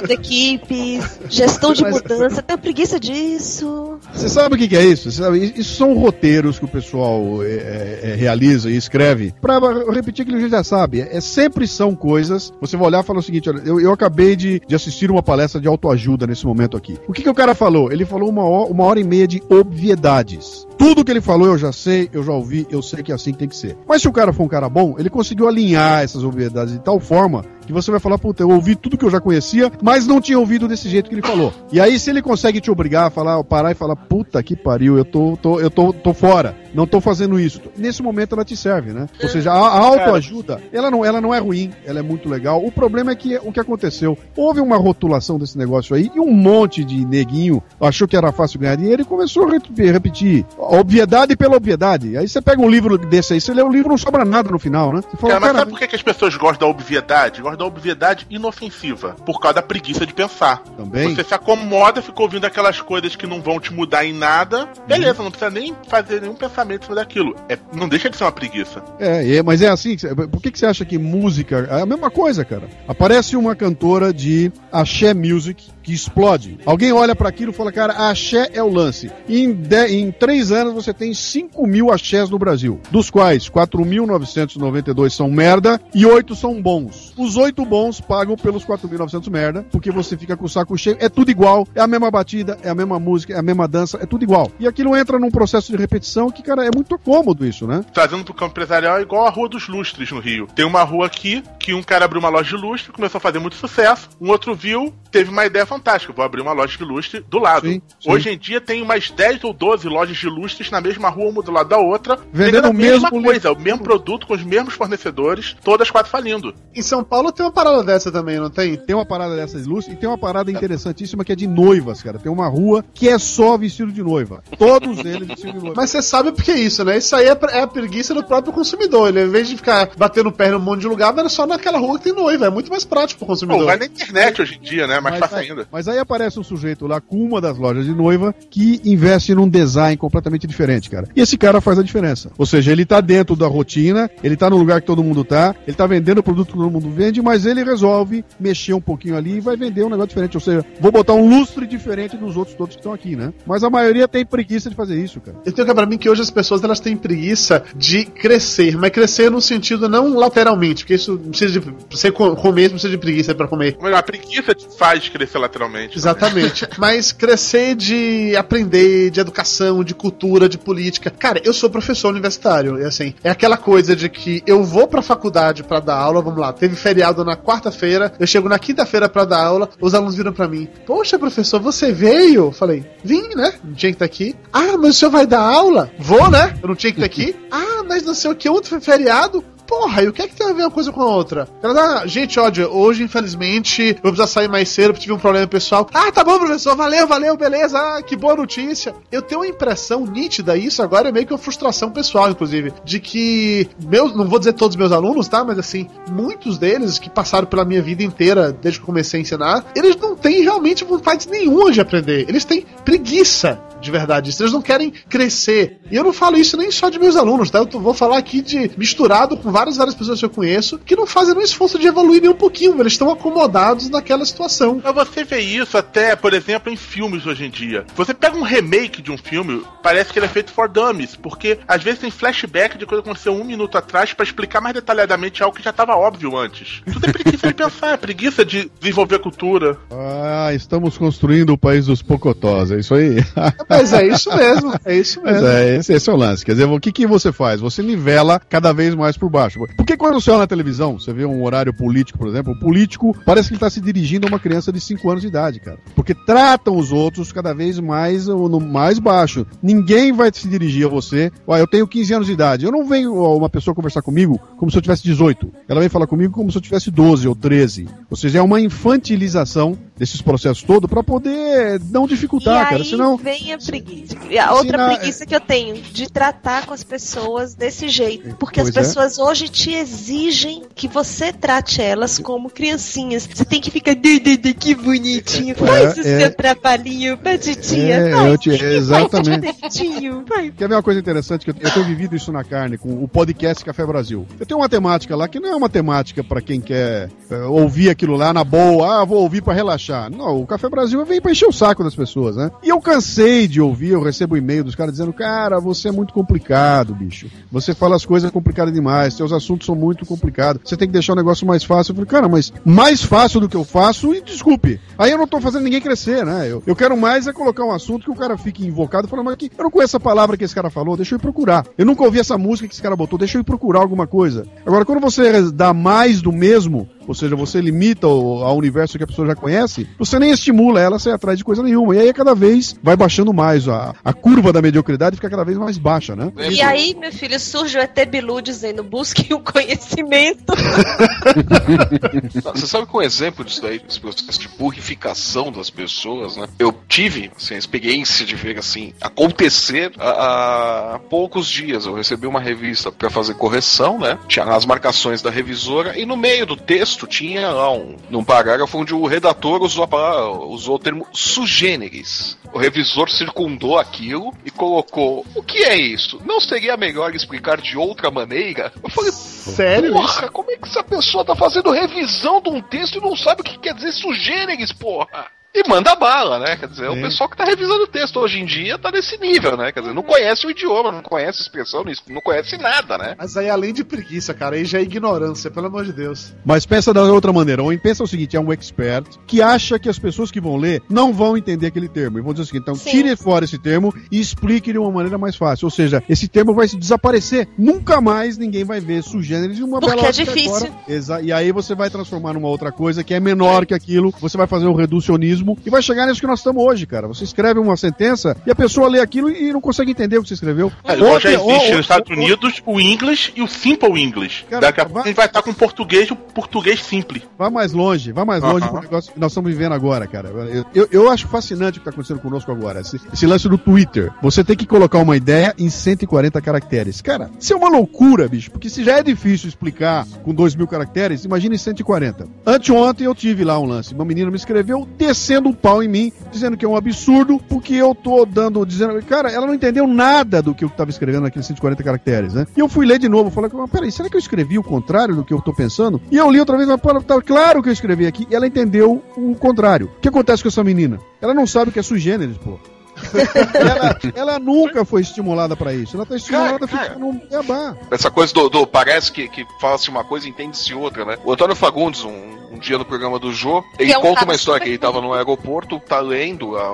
liderando equipes, gestão de mudança, tenho preguiça disso. Você sabe o que, é isso? Sabe? Isso são roteiros que o pessoal é, é, é, realiza e escreve. Pra repetir aquilo que a gente já sabe. É, sempre são coisas. Você vai olhar e falar o seguinte: olha, eu, eu acabei de, de assistir uma palestra de autoajuda nesse momento aqui. O que, que o cara falou? Ele falou uma hora, uma hora e meia de obviedades. Tudo que ele falou eu já sei, eu já ouvi, eu sei que é assim que tem que ser. Mas se o cara for um cara bom, ele conseguiu alinhar essas obviedades de tal forma que você vai falar, puta, eu ouvi tudo que eu já conhecia, mas não tinha ouvido desse jeito que ele falou. E aí, se ele consegue te obrigar a falar, parar e falar, puta que pariu, eu tô, tô, eu tô, tô fora, não tô fazendo isso. Nesse momento ela te serve, né? Ou seja, a, a autoajuda, ela não, ela não é ruim, ela é muito legal. O problema é que o que aconteceu? Houve uma rotulação desse negócio aí e um monte de neguinho achou que era fácil ganhar dinheiro e começou a repetir, obviedade pela obviedade. Aí você pega um livro desse aí, você lê o livro, não sobra nada no final, né? Você fala, Cara, mas cara, sabe por que, que as pessoas gostam da obviedade? Gostam da obviedade inofensiva. Por causa da preguiça de pensar. também. Você se acomoda, fica ouvindo aquelas coisas que não vão te mudar em nada. Beleza, não precisa nem fazer nenhum pensamento sobre aquilo. É, não deixa de ser uma preguiça. É, é, mas é assim, por que, que você acha que música é a mesma coisa, cara? Aparece uma cantora de axé music que explode. Alguém olha pra aquilo e fala, cara, axé é o lance. Em, de- em três anos você tem 5 mil axés no Brasil, dos quais 4.992 são merda e 8 são bons. Os 8 bons pagam pelos 4.900 merda, porque você fica com o saco cheio. É tudo igual, é a mesma batida, é a mesma música, é a mesma dança, é tudo igual. E aquilo entra num processo de repetição que, cara, é muito cômodo isso, né? Trazendo pro campo empresarial é igual a Rua dos Lustres no Rio. Tem uma rua aqui que um cara abriu uma loja de lustre, começou a fazer muito sucesso. Um outro viu, teve uma ideia fantástica. Vou abrir uma loja de lustre do lado. Sim, sim. Hoje em dia tem umas 10 ou 12 lojas de lustres na mesma rua, uma do lado da outra, Vendendo a o mesma mesmo coisa, o mesmo produto com os mesmos fornecedores, todas quatro falindo. Em São Paulo tem uma parada dessa também, não tem? Tem uma parada dessas luzes e tem uma parada interessantíssima que é de noivas, cara. Tem uma rua que é só vestido de noiva. Todos eles vestidos de noiva. Mas você sabe por que isso, né? Isso aí é, é a preguiça do próprio consumidor. Ele, em vez de ficar batendo perna em um monte de lugar, vai só naquela rua que tem noiva. É muito mais prático pro Pô, consumidor. vai na internet hoje em dia, né? Mais fácil aí, ainda. mas aí aparece um sujeito lá com uma das lojas de noiva que investe num design completamente diferente, cara. E esse cara faz a diferença. Ou seja, ele tá dentro da rotina, ele tá no lugar que todo mundo tá, ele tá vendendo o produto que todo mundo vende, mas ele resolve mexer um pouquinho ali e vai vender um negócio diferente. Ou seja, vou botar um lustre diferente dos outros todos que estão aqui, né? Mas a maioria tem preguiça de fazer isso, cara. Eu tenho que pra mim que hoje as pessoas elas têm preguiça de crescer, mas crescer no sentido não lateralmente, porque isso não precisa de você co- comer, não precisa de preguiça pra comer. Mas A preguiça te faz crescer lateralmente. Exatamente. Mas crescer de aprender, de educação, de cultura, de política. Cara, eu sou professor universitário, e assim, é aquela coisa de que eu vou pra faculdade pra dar aula, vamos lá, teve feriado na quarta-feira, eu chego na quinta-feira pra dar aula, os alunos viram pra mim: "Poxa, professor, você veio?" Falei: "Vim, né? Não tinha que estar aqui." "Ah, mas o senhor vai dar aula?" "Vou, né? Eu não tinha que estar aqui." "Ah, mas não sei o que, outro foi feriado?" Porra, e o que é que tem a ver uma coisa com a outra? Ela gente, ódio, hoje, infelizmente, eu precisar sair mais cedo porque tive um problema pessoal. Ah, tá bom, professor, valeu, valeu, beleza, ah, que boa notícia. Eu tenho uma impressão nítida, isso agora é meio que uma frustração pessoal, inclusive, de que, meus, não vou dizer todos os meus alunos, tá? Mas assim, muitos deles que passaram pela minha vida inteira, desde que comecei a ensinar, eles não têm realmente vontade nenhuma de aprender. Eles têm preguiça de verdade. Eles não querem crescer. E eu não falo isso nem só de meus alunos, tá? Eu vou falar aqui de misturado com várias, várias pessoas que eu conheço que não fazem nenhum esforço de evoluir nem um pouquinho. Eles estão acomodados naquela situação. Mas você vê isso até, por exemplo, em filmes hoje em dia. Você pega um remake de um filme, parece que ele é feito for dummies, porque às vezes tem flashback de coisa que aconteceu um minuto atrás pra explicar mais detalhadamente algo que já tava óbvio antes. Tudo é preguiça de pensar, é preguiça de desenvolver cultura. Ah, estamos construindo o país dos pocotós, é isso aí. Mas é isso mesmo, é isso Mas mesmo. é, esse, esse é o lance. Quer dizer, o que, que você faz? Você nivela cada vez mais por baixo. Porque quando você olha na televisão, você vê um horário político, por exemplo, o político parece que ele está se dirigindo a uma criança de 5 anos de idade, cara. Porque tratam os outros cada vez mais no mais baixo. Ninguém vai se dirigir a você. Ó, eu tenho 15 anos de idade. Eu não venho ó, uma pessoa conversar comigo como se eu tivesse 18. Ela vem falar comigo como se eu tivesse 12 ou 13. Ou seja, é uma infantilização desses processos todos para poder não E dificultar, aí cara. Senão. vem a preguiça. E A outra Senão, preguiça que eu tenho de tratar com as pessoas desse jeito. Porque as Pois é. pessoas hoje te exigem que você trate elas como criancinhas. Você tem que ficar, "Du, du, du, que bonitinho, faz o é. seu trabalhinho pra titia, É, faz, eu te- faz exatamente. vai. Quer ver uma coisa interessante? Que eu, eu tenho vivido isso na carne com o podcast Café Brasil. Eu tenho uma temática lá que não é uma temática pra quem quer é, ouvir aquilo lá na boa, ah, vou ouvir pra relaxar. Não, o Café Brasil vem pra encher o saco das pessoas, né? E eu cansei de ouvir, eu recebo e-mail dos caras dizendo, cara, você é muito complicado, bicho. Você fala as coisas complicadas demais, seus assuntos são muito complicados. Você tem que deixar o negócio mais fácil. Eu falei, cara, mas mais fácil do que eu faço, e desculpe. Aí eu não tô fazendo ninguém crescer, né? Eu, eu quero mais é colocar um assunto que o cara fique invocado falando, mas que eu não conheço a palavra que esse cara falou, deixa eu ir procurar. Eu nunca ouvi essa música que esse cara botou, deixa eu ir procurar alguma coisa. Agora, quando você dá mais do mesmo, ou seja, você limita o, ao universo que a pessoa já conhece, você nem estimula ela a sair atrás de coisa nenhuma. E aí cada vez vai baixando mais a, a curva da mediocridade fica cada vez mais baixa, né? E aí, meu filho, surge o ET Bilu dizendo, busque o conhecimento. Você sabe que um exemplo disso daí, desse processo de burrificação das pessoas, né? Eu tive assim, a experiência de ver assim acontecer há, há poucos dias. Eu recebi uma revista para fazer correção, né? Tinha as marcações da revisora e no meio do texto tinha lá um, num parágrafo onde o redator usou, a palavra, usou o termo sugêneres. O revisor circundou aquilo e colocou: O que é isso? Não seria melhor explicar de outra maneira? Eu falei, Sério? Porra, como é que essa pessoa tá fazendo revisão de um texto e não sabe o que quer dizer sugêneres, porra? E manda bala, né? Quer dizer, é o pessoal que tá revisando o texto hoje em dia tá nesse nível, né? Quer dizer, não conhece o idioma, não conhece a expressão, não- conhece nada, né? Mas aí, além de preguiça, cara, aí já é ignorância, pelo amor de Deus. Mas pensa da outra maneira. Ou pensa o seguinte: é um expert que acha que as pessoas que vão ler não vão entender aquele termo. E vão dizer o seguinte: então Sim. tire fora esse termo e explique de uma maneira mais fácil. Ou seja, esse termo vai se desaparecer. Nunca mais ninguém vai ver sugêneres de uma Porque bela é difícil. agora- Exa- E aí você vai transformar numa outra coisa que é menor que aquilo. Você vai fazer um reducionismo e vai chegar nisso que nós estamos hoje, cara. Você escreve uma sentença e a pessoa lê aquilo e não consegue entender o que você escreveu. É, igual já Ou- existe ou- nos Estados ou- Unidos o English e o Simple English. Cara, Daqui a pouco vai- a gente vai estar com o português o português simples. Vá mais longe, vá mais longe Aham. pro negócio que nós estamos vivendo agora, cara. Eu, eu, eu acho fascinante o que está acontecendo conosco agora. Esse, esse lance do Twitter. Você tem que colocar uma ideia em 140 caracteres. Cara, isso é uma loucura, bicho. Porque se já é difícil explicar com 2 mil caracteres, imagine em 140. Anteontem eu tive lá um lance. Uma menina me escreveu descendo um pau em mim, dizendo que é um absurdo, porque eu tô dando. dizendo. Cara, ela não entendeu nada do que eu estava escrevendo naqueles 140 caracteres, né? E eu fui ler de novo. Falei, mas peraí, será que eu escrevi o contrário do que eu tô pensando? E eu li outra vez, mas tá claro que eu escrevi aqui. E ela entendeu o contrário. O que acontece com essa menina? Ela não sabe o que é sui generis, pô. ela, ela nunca foi estimulada pra isso. Ela tá estimulada a Cara, ficar num beabá. Essa coisa do, do- parece que, que fala-se uma coisa e entende-se outra, né? O Antônio Fagundes, um, um dia no programa do Jô, ele é um conta cara uma história que ele tava no aeroporto, tá lendo a,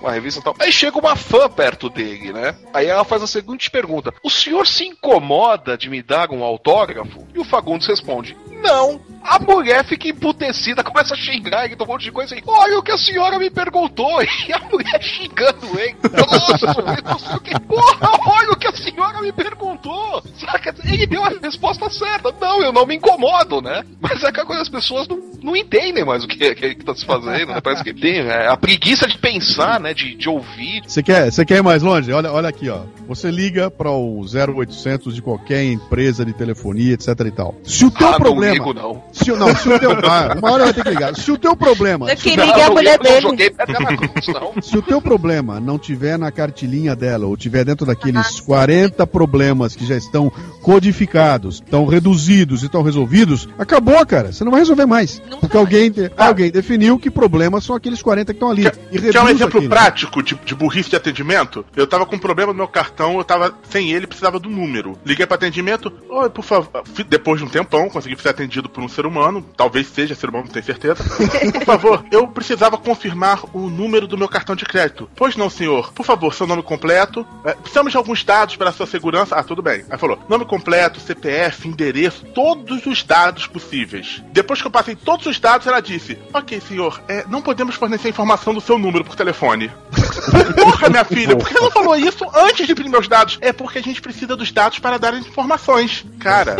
uma revista e tal. Aí chega uma fã perto dele, né? Aí ela faz a seguinte pergunta: O senhor se incomoda de me dar um autógrafo? E o Fagundes responde: Não. A mulher fica emputecida, começa a xingar ele, um monte de coisa aí. Olha o que a senhora me perguntou. E a mulher xingando ele. Nossa, não sei o que. Porra, olha o que a senhora me perguntou. Saca? Ele deu a resposta certa. Não, eu não me incomodo, né? Mas é aquela coisa, as pessoas não, não entendem mais o que, que, que tá se fazendo, né? Parece que tem né? a preguiça de pensar, né? De, de ouvir. Você quer, você quer ir mais longe? Olha, olha aqui, ó. Você liga para o 0800 de qualquer empresa de telefonia, etc e tal. Se o teu ah, problema. não ligo, não. Se, o- não, se o teu. Ah, uma hora vai ter que ligar. Se o teu problema. Eu a mulher dele. joguei. Se o teu problema não tiver na cartilinha dela, ou tiver dentro Ah, daqueles 40 problemas que já estão codificados, estão reduzidos e estão resolvidos, acabou, cara. Você não vai resolver mais. Nunca Porque alguém, de- alguém definiu que problemas são aqueles 40 que estão ali. Quer, E quer um exemplo aquilo. prático de, de burrice de atendimento? Eu tava com um problema no meu cartão, eu tava sem ele, precisava do número. Liguei para atendimento, oi, por favor. Depois de um tempão, consegui ser atendido por um ser humano, talvez seja ser humano, não tenho certeza. Por favor, eu precisava confirmar o número do meu cartão de crédito. Pois não, senhor. Por favor, seu nome completo. É, precisamos de alguns dados para a sua segurança. Ah, tudo bem. Aí falou: nome completo, CPF, endereço, todos os dados possíveis. Depois que eu passei todos os dados, ela disse: Ok, senhor, é, não podemos fornecer informação do seu número por telefone. Porra, minha filha, por que você não falou isso antes de imprimir meus dados? É porque a gente precisa dos dados para dar as informações. Cara,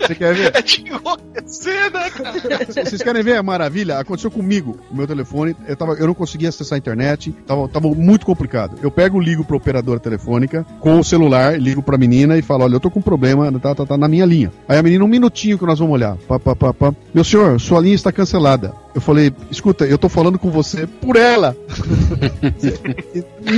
Você quer ver? É de enlouquecer, né, cara? Vocês querem ver a maravilha? Aconteceu comigo. O meu telefone, eu, tava, eu não conseguia acessar a internet, tava, tava muito complicado. Eu pego, ligo pra operadora telefônica com o celular, ligo pra menina e falo: Olha, eu tô com um problema, tá, tá, tá na minha linha. Aí a menina, um minutinho que nós vamos olhar. Pá, pá, pá, pá. Meu senhor, sua linha está cancelada. Eu falei: Escuta, eu tô falando com você por ela.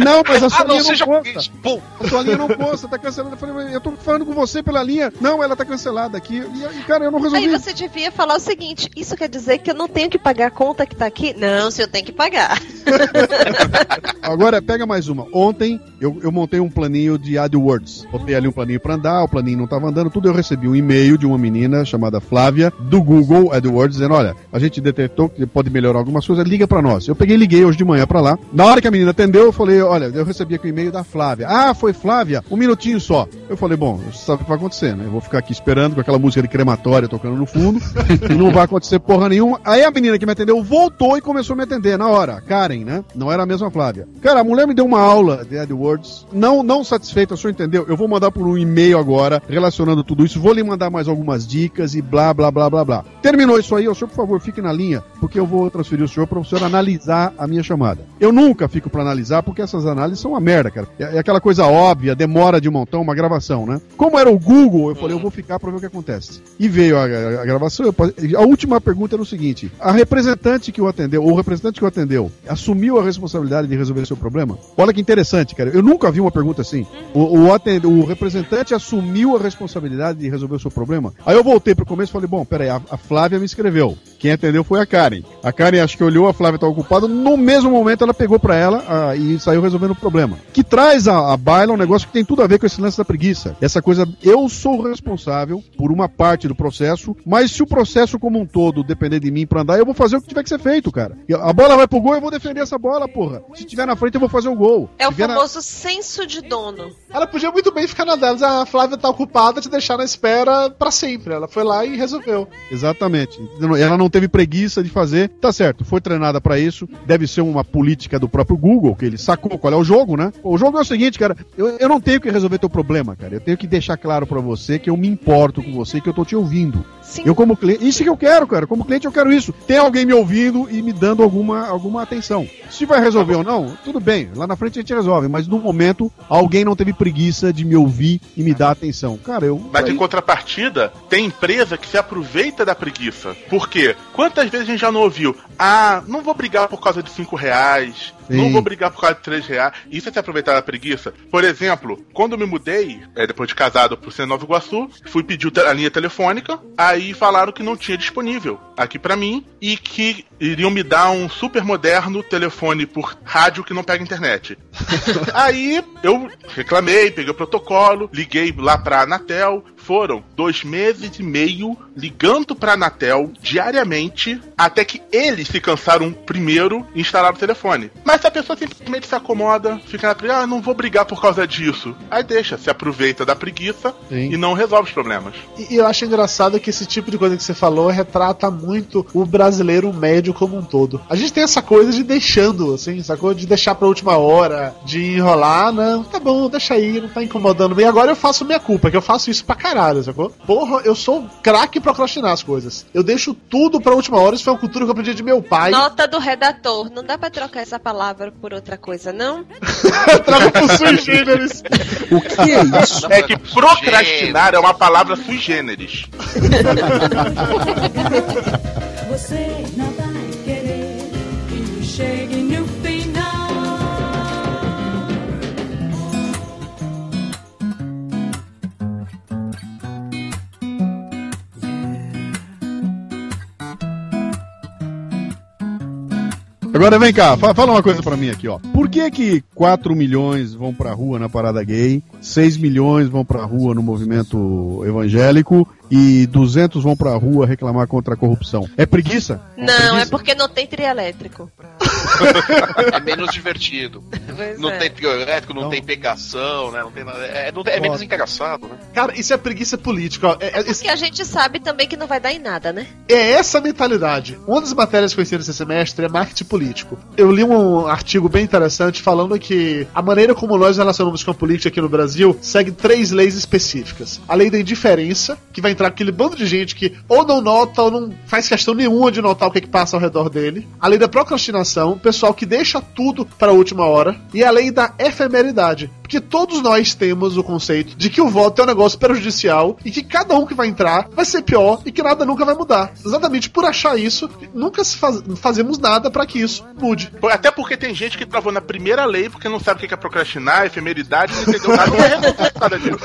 não, mas a sua Ah, não linha não seja consta. isso. Pum. A sua linha não consta, tá cancelada. Eu falei: "Mas Eu tô falando com você pela linha. Não, ela tá cancelada aqui. E, cara, eu não resolvi. Aí você devia falar o seguinte: isso quer dizer que eu não tenho que pagar a conta que tá aqui? Não, se eu tenho que pagar. Agora, pega mais uma. Ontem eu, eu montei um planinho de AdWords. Botei ali um planinho pra andar, o planinho não tava andando, tudo. Eu recebi um e-mail de uma menina chamada Flávia, do Google AdWords, dizendo: Olha, a gente detectou que pode melhorar algumas coisas, liga pra nós. Eu peguei e liguei hoje de manhã pra lá. Na hora que a menina atendeu, eu falei: Olha, eu recebi aqui o e-mail da Flávia. Ah, foi Flávia? Um minutinho só. Eu falei: Bom, você sabe o que vai acontecer, né? Eu vou ficar aqui esperando com aquela música de tocando no fundo e não vai acontecer porra nenhuma. Aí a menina que me atendeu voltou e começou a me atender na hora. Karen, né? Não era a mesma Flávia. Cara, a mulher me deu uma aula de AdWords. Não, não satisfeita, o senhor entendeu? Eu vou mandar por um e-mail agora, relacionando tudo isso. Vou lhe mandar mais algumas dicas e blá, blá, blá, blá, blá. Terminou isso aí, o senhor, por favor, fique na linha, porque eu vou transferir o senhor para o senhor analisar a minha chamada. Eu nunca fico para analisar, porque essas análises são uma merda, cara. É, é aquela coisa óbvia, demora de montão, uma gravação, né? Como era o Google, eu falei, eu vou ficar para ver o que acontece. E veio a, a- gravação. eu a última pergunta era o seguinte: a representante que o atendeu, ou o representante que o atendeu, assumiu a responsabilidade de resolver seu problema? Olha que interessante, cara. Eu nunca vi uma pergunta assim. O, o, atend- o representante assumiu a responsabilidade de resolver o seu problema? Aí eu voltei pro começo e falei: bom, peraí, a, a Flávia me escreveu. Quem atendeu foi a Karen. A Karen acho que olhou, a Flávia estava ocupada, no mesmo momento ela pegou pra ela ah, e saiu resolvendo o problema. Que traz a, a baila um negócio que tem tudo a ver com esse lance da preguiça. Essa coisa, eu sou responsável por uma parte do processo, mas se o processo como um todo depender de mim pra andar, eu vou fazer o que tiver que ser feito, cara. A bola vai pro gol, eu vou defender essa bola, porra. Se tiver na frente, eu vou fazer o gol. É o vier na- famoso senso de dono. Ela podia muito bem ficar na dela. dizer, A Flávia tá ocupada, te deixar na espera pra sempre. Ela foi lá e resolveu. Exatamente. Ela não teve preguiça de fazer. Tá certo, foi treinada pra isso. Deve ser uma política do próprio Google, que ele sacou qual é o jogo, né? O jogo é o seguinte, cara. Eu, eu não tenho que resolver teu problema, cara. Eu tenho que deixar claro pra você que eu me importo com você, que eu tô te ouvindo. Sim. Eu, como cliente, isso que eu quero, cara. Como cliente, eu quero isso. Tem alguém me ouvindo e me dando alguma, alguma atenção. Se vai resolver ou não, tudo bem. Lá na frente a gente resolve. Mas no momento, alguém não teve preguiça de me ouvir e me dar atenção. Cara, eu. Mas aí- em contrapartida, tem empresa que se aproveita da preguiça. Por quê? Quantas vezes a gente já não ouviu? Ah, não vou brigar por causa de 5 reais. Sim. Não vou brigar por causa de 3 reais. Isso é se aproveitar da preguiça. Por exemplo, quando eu me mudei, é, depois de casado por ser Nova Iguaçu, fui pedir a linha telefônica, aí falaram que não tinha disponível aqui pra mim e que iriam me dar um super moderno telefone por rádio que não pega internet. Aí eu reclamei, peguei o protocolo, liguei lá pra Anatel. Foram dois meses e meio ligando pra Anatel diariamente até que eles se cansaram primeiro e instalaram o telefone. Mas se a pessoa simplesmente se acomoda, fica na preguiça, ah, não vou brigar por causa disso. Aí deixa, se aproveita da preguiça Sim. e não resolve os problemas. E e eu acho engraçado que esse tipo de coisa que você falou retrata muito o brasileiro médio como um todo. A gente tem essa coisa de deixando, assim, sacou? De deixar pra última hora, de enrolar, não, tá bom, deixa aí, não tá incomodando bem. Agora eu faço minha culpa, que eu faço isso pra caralho, sacou? Porra, eu sou craque em procrastinar as coisas. Eu deixo tudo pra última hora, isso foi uma cultura que eu aprendi de meu pai. Nota do redator. Não dá pra trocar essa palavra por outra coisa, não? Eu trago pro sui generis. O que é isso? É que procrastinar é uma palavra sui generis. Você não vai querer que chegue no final. Agora vem cá, fa- fala uma coisa pra mim aqui, ó. Por que que 4 milhões vão pra rua na parada gay, 6 milhões vão pra rua no movimento evangélico e 200 vão pra rua reclamar contra a corrupção? É preguiça? Não, é preguiça? porque não tem trio elétrico. É menos divertido. Pois Não é. tem trio elétrico, não, Não. tem pegação, né? Não tem nada. É, não- é menos engraçado, né? Cara, isso é preguiça política. É, é- Porque a gente sabe também que não vai dar em nada, né? É essa mentalidade. Uma das matérias que eu ensino esse semestre é marketing político. Eu li um artigo bem interessante falando que a maneira como nós relacionamos com a política aqui no Brasil segue três leis específicas. A lei da indiferença, que vai entrar aquele bando de gente que ou não nota ou não faz questão nenhuma de notar o que, é que passa ao redor dele. A lei da procrastinação, o pessoal que deixa tudo para a última hora. E a lei da efemeridade. Porque todos nós temos o conceito de que o voto é um negócio prejudicial e que cada um que vai entrar vai ser pior e que nada nunca vai mudar. Exatamente por achar isso, nunca se faz- fazemos nada para que isso mude. Até porque tem gente que travou na primeira lei porque não sabe o que é procrastinar, efemeridade, não entendeu nada e causa disso.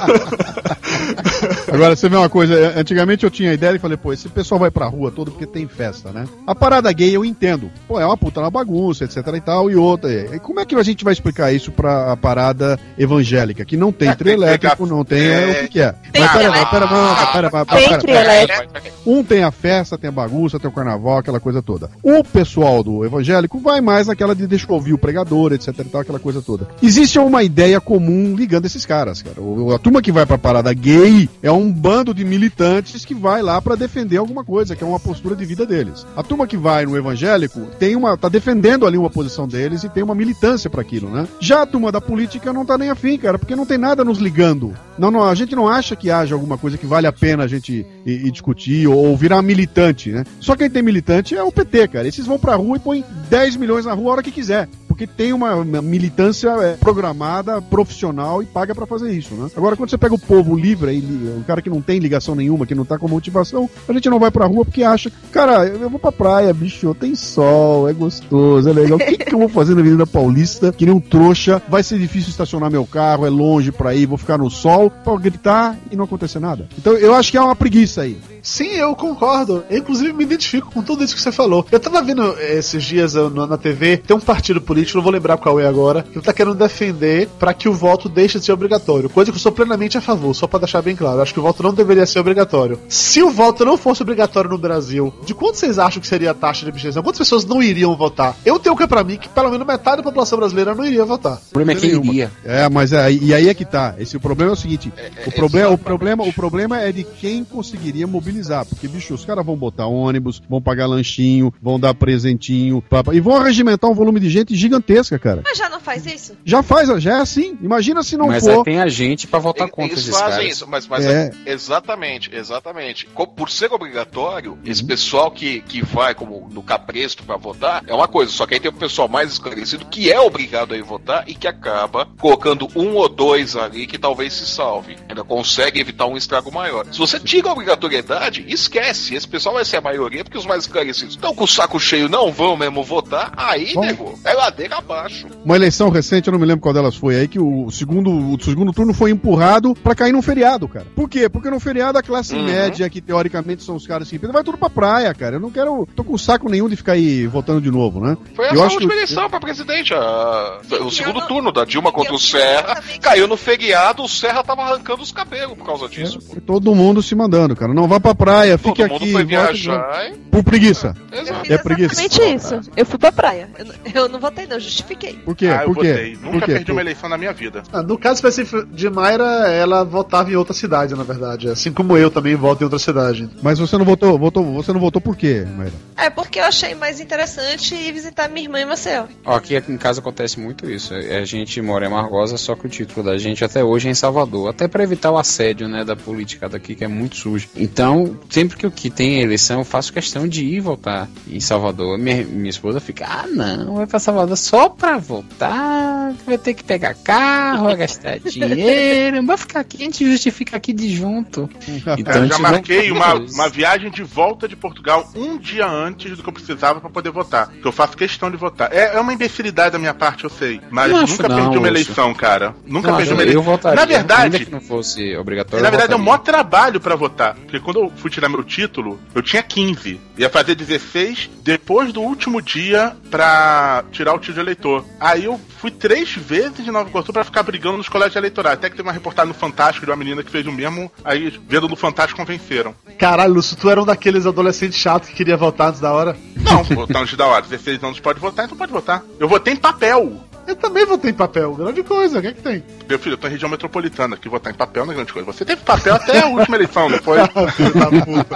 Agora, você vê uma coisa, é, antigamente eu tinha a ideia e falei, pô, esse pessoal vai pra rua todo porque tem festa, né? A parada gay eu entendo. Pô, é uma puta na bagunça, etc e tal, e outra. E como é que a gente vai explicar isso pra a parada evangélica? Que não tem É, trio elétrico, não tem, é, o que que é? Tem Mas pera, pera, não, não, pera, pera, Tem pera, pera, elétrico. Um tem a festa, tem a bagunça, tem o carnaval, aquela coisa toda. O pessoal do evangélico vai mais naquela de deixa eu ouvir o pregador, etc e tal, aquela coisa toda. Existe uma ideia comum ligando esses caras, cara. O- a turma que vai pra parada gay é um bando de militantes que vai lá pra defender alguma coisa, que é uma postura de vida deles. A turma que vai no evangélico tem uma tá defendendo ali uma posição deles e tem uma militância pra aquilo, né? Já a turma da política não tá nem afim, cara, porque não tem nada nos ligando. Não, não, a gente não acha que haja alguma coisa que vale a pena a gente ir, ir discutir ou, ou virar militante, né? Só quem tem militante é o PT, cara. Esses vão pra rua e põem 10 milhões na rua a hora que quiser. Tem uma, militância é, programada, profissional e paga pra fazer isso, né? Agora, quando você pega o povo livre, aí, o cara que não tem ligação nenhuma, que não tá com motivação, a gente não vai pra rua porque acha, cara, eu vou pra praia, bicho, tem sol, é gostoso, é legal. O que, que eu vou fazer na Avenida Paulista, que nem um trouxa, vai ser difícil estacionar meu carro, é longe pra ir, vou ficar no sol, pra gritar e não acontecer nada. Então, eu acho que é uma preguiça aí. Sim, eu concordo. Eu, inclusive, me identifico com tudo isso que você falou. Eu tava vendo eh, esses dias na TV, tem um partido político, não vou lembrar qual é agora, que tá querendo defender pra que o voto deixe de ser obrigatório. Coisa que eu sou plenamente a favor, só pra deixar bem claro. Eu Acho que o voto não deveria ser obrigatório. Se o voto não fosse obrigatório no Brasil, de quanto vocês acham que seria a taxa de abstenção? Quantas pessoas não iriam votar? Eu tenho que pra mim que pelo menos metade da população brasileira não iria votar. O problema é quem Nenhuma. iria. É, mas é, e aí é que tá. Esse, o problema é o seguinte: É, o, problema, o, exatamente. problema, o problema é de quem conseguiria mobilizar. Porque, bicho, os caras vão botar ônibus, vão pagar lanchinho, vão dar presentinho, pá, e vão arregimentar um volume de gente gigantesca, cara. Mas já não faz isso? Já faz, já é assim. Imagina se não Mas for. tem a gente pra votar Eles- contra Eles esses fazem caras. isso, mas, mas É. é- exatamente, exatamente. Por ser obrigatório, Uhum. esse pessoal que, que vai como no capresto pra votar é uma coisa, só que aí tem o pessoal mais esclarecido que é obrigado a ir votar e que acaba colocando um ou dois ali que talvez se salve. Ainda consegue evitar um estrago maior. Se você tira a obrigatoriedade, esquece. Esse pessoal vai ser a maioria porque os mais esclarecidos estão com o saco cheio, não vão mesmo votar. Aí, Vão. nego, é ladeira abaixo. Uma eleição recente, eu não me lembro qual delas foi aí, que o segundo, o segundo turno foi empurrado pra cair num feriado, cara. Por quê? Porque no feriado a classe Uhum. média, que teoricamente são os caras que vai tudo pra praia, cara. Eu não quero. tô com saco nenhum de ficar aí votando de novo, né? Foi a Eu acho última que- eleição pra presidente. a- o segundo não- turno da Dilma contra o Serra. Caiu no feriado, o Serra tava arrancando os cabelos por causa disso. pô. Foi todo mundo se mandando, cara. Não vá pra praia, Todo fique mundo aqui. foi viajar e... Por preguiça. Fiz É preguiça. exatamente isso. Eu fui pra praia. Eu, não- eu não votei, não, justifiquei. Por quê? Ah, eu Por quê? votei. Por Nunca quê? perdi uma eleição na minha vida. Ah, no caso específico de Mayra, ela votava em outra cidade, na verdade. Assim como eu também voto em outra cidade. Mas você não votou, votou, você não votou por quê, Mayra? É porque eu achei mais interessante ir visitar minha irmã em Maceió. Ó, aqui em casa acontece muito isso. É, A gente mora em Margosa, só que o título da gente até hoje é em Salvador. Até pra evitar o assédio, né, da política daqui, que é muito sujo. Então, sempre que, eu- que tem eleição, eu faço questão de ir votar em Salvador. Minha, minha esposa fica, ah, não, vai pra Salvador só pra votar, vai ter que pegar carro, vai gastar dinheiro, vai ficar aqui, a gente justifica aqui de junto. Então, eu já marquei uma, uma viagem de volta de Portugal um dia antes do que eu precisava pra poder votar. Que eu faço questão de votar. É, é uma imbecilidade da minha parte, eu sei. Mas Não acho nunca não, perdi uma eleição, cara. Nunca Não, perdi eu, uma eleição. eu votaria. Na verdade, ainda que não fosse obrigatório. Na eu verdade, é um maior trabalho pra votar. Porque quando eu fui tirar meu título, eu tinha 15. Ia fazer 16 depois do último dia pra tirar o título de eleitor. Aí eu fui três vezes de Nova Iguaçu pra ficar brigando nos colégios eleitorais. Até que teve uma reportagem no Fantástico de uma menina que fez o mesmo. Aí, vendo no Fantástico, convenceram. Caralho, Lúcio, tu era um daqueles adolescentes chatos que queria votar antes da hora? Não, votar antes da hora. 16 anos pode votar, então pode votar. Eu votei em papel. Eu também votei em papel, grande coisa, o que é que tem? Meu filho, eu tô em região metropolitana, que votar em papel não é grande coisa. Você teve papel até a última eleição, não foi? Filho da puta.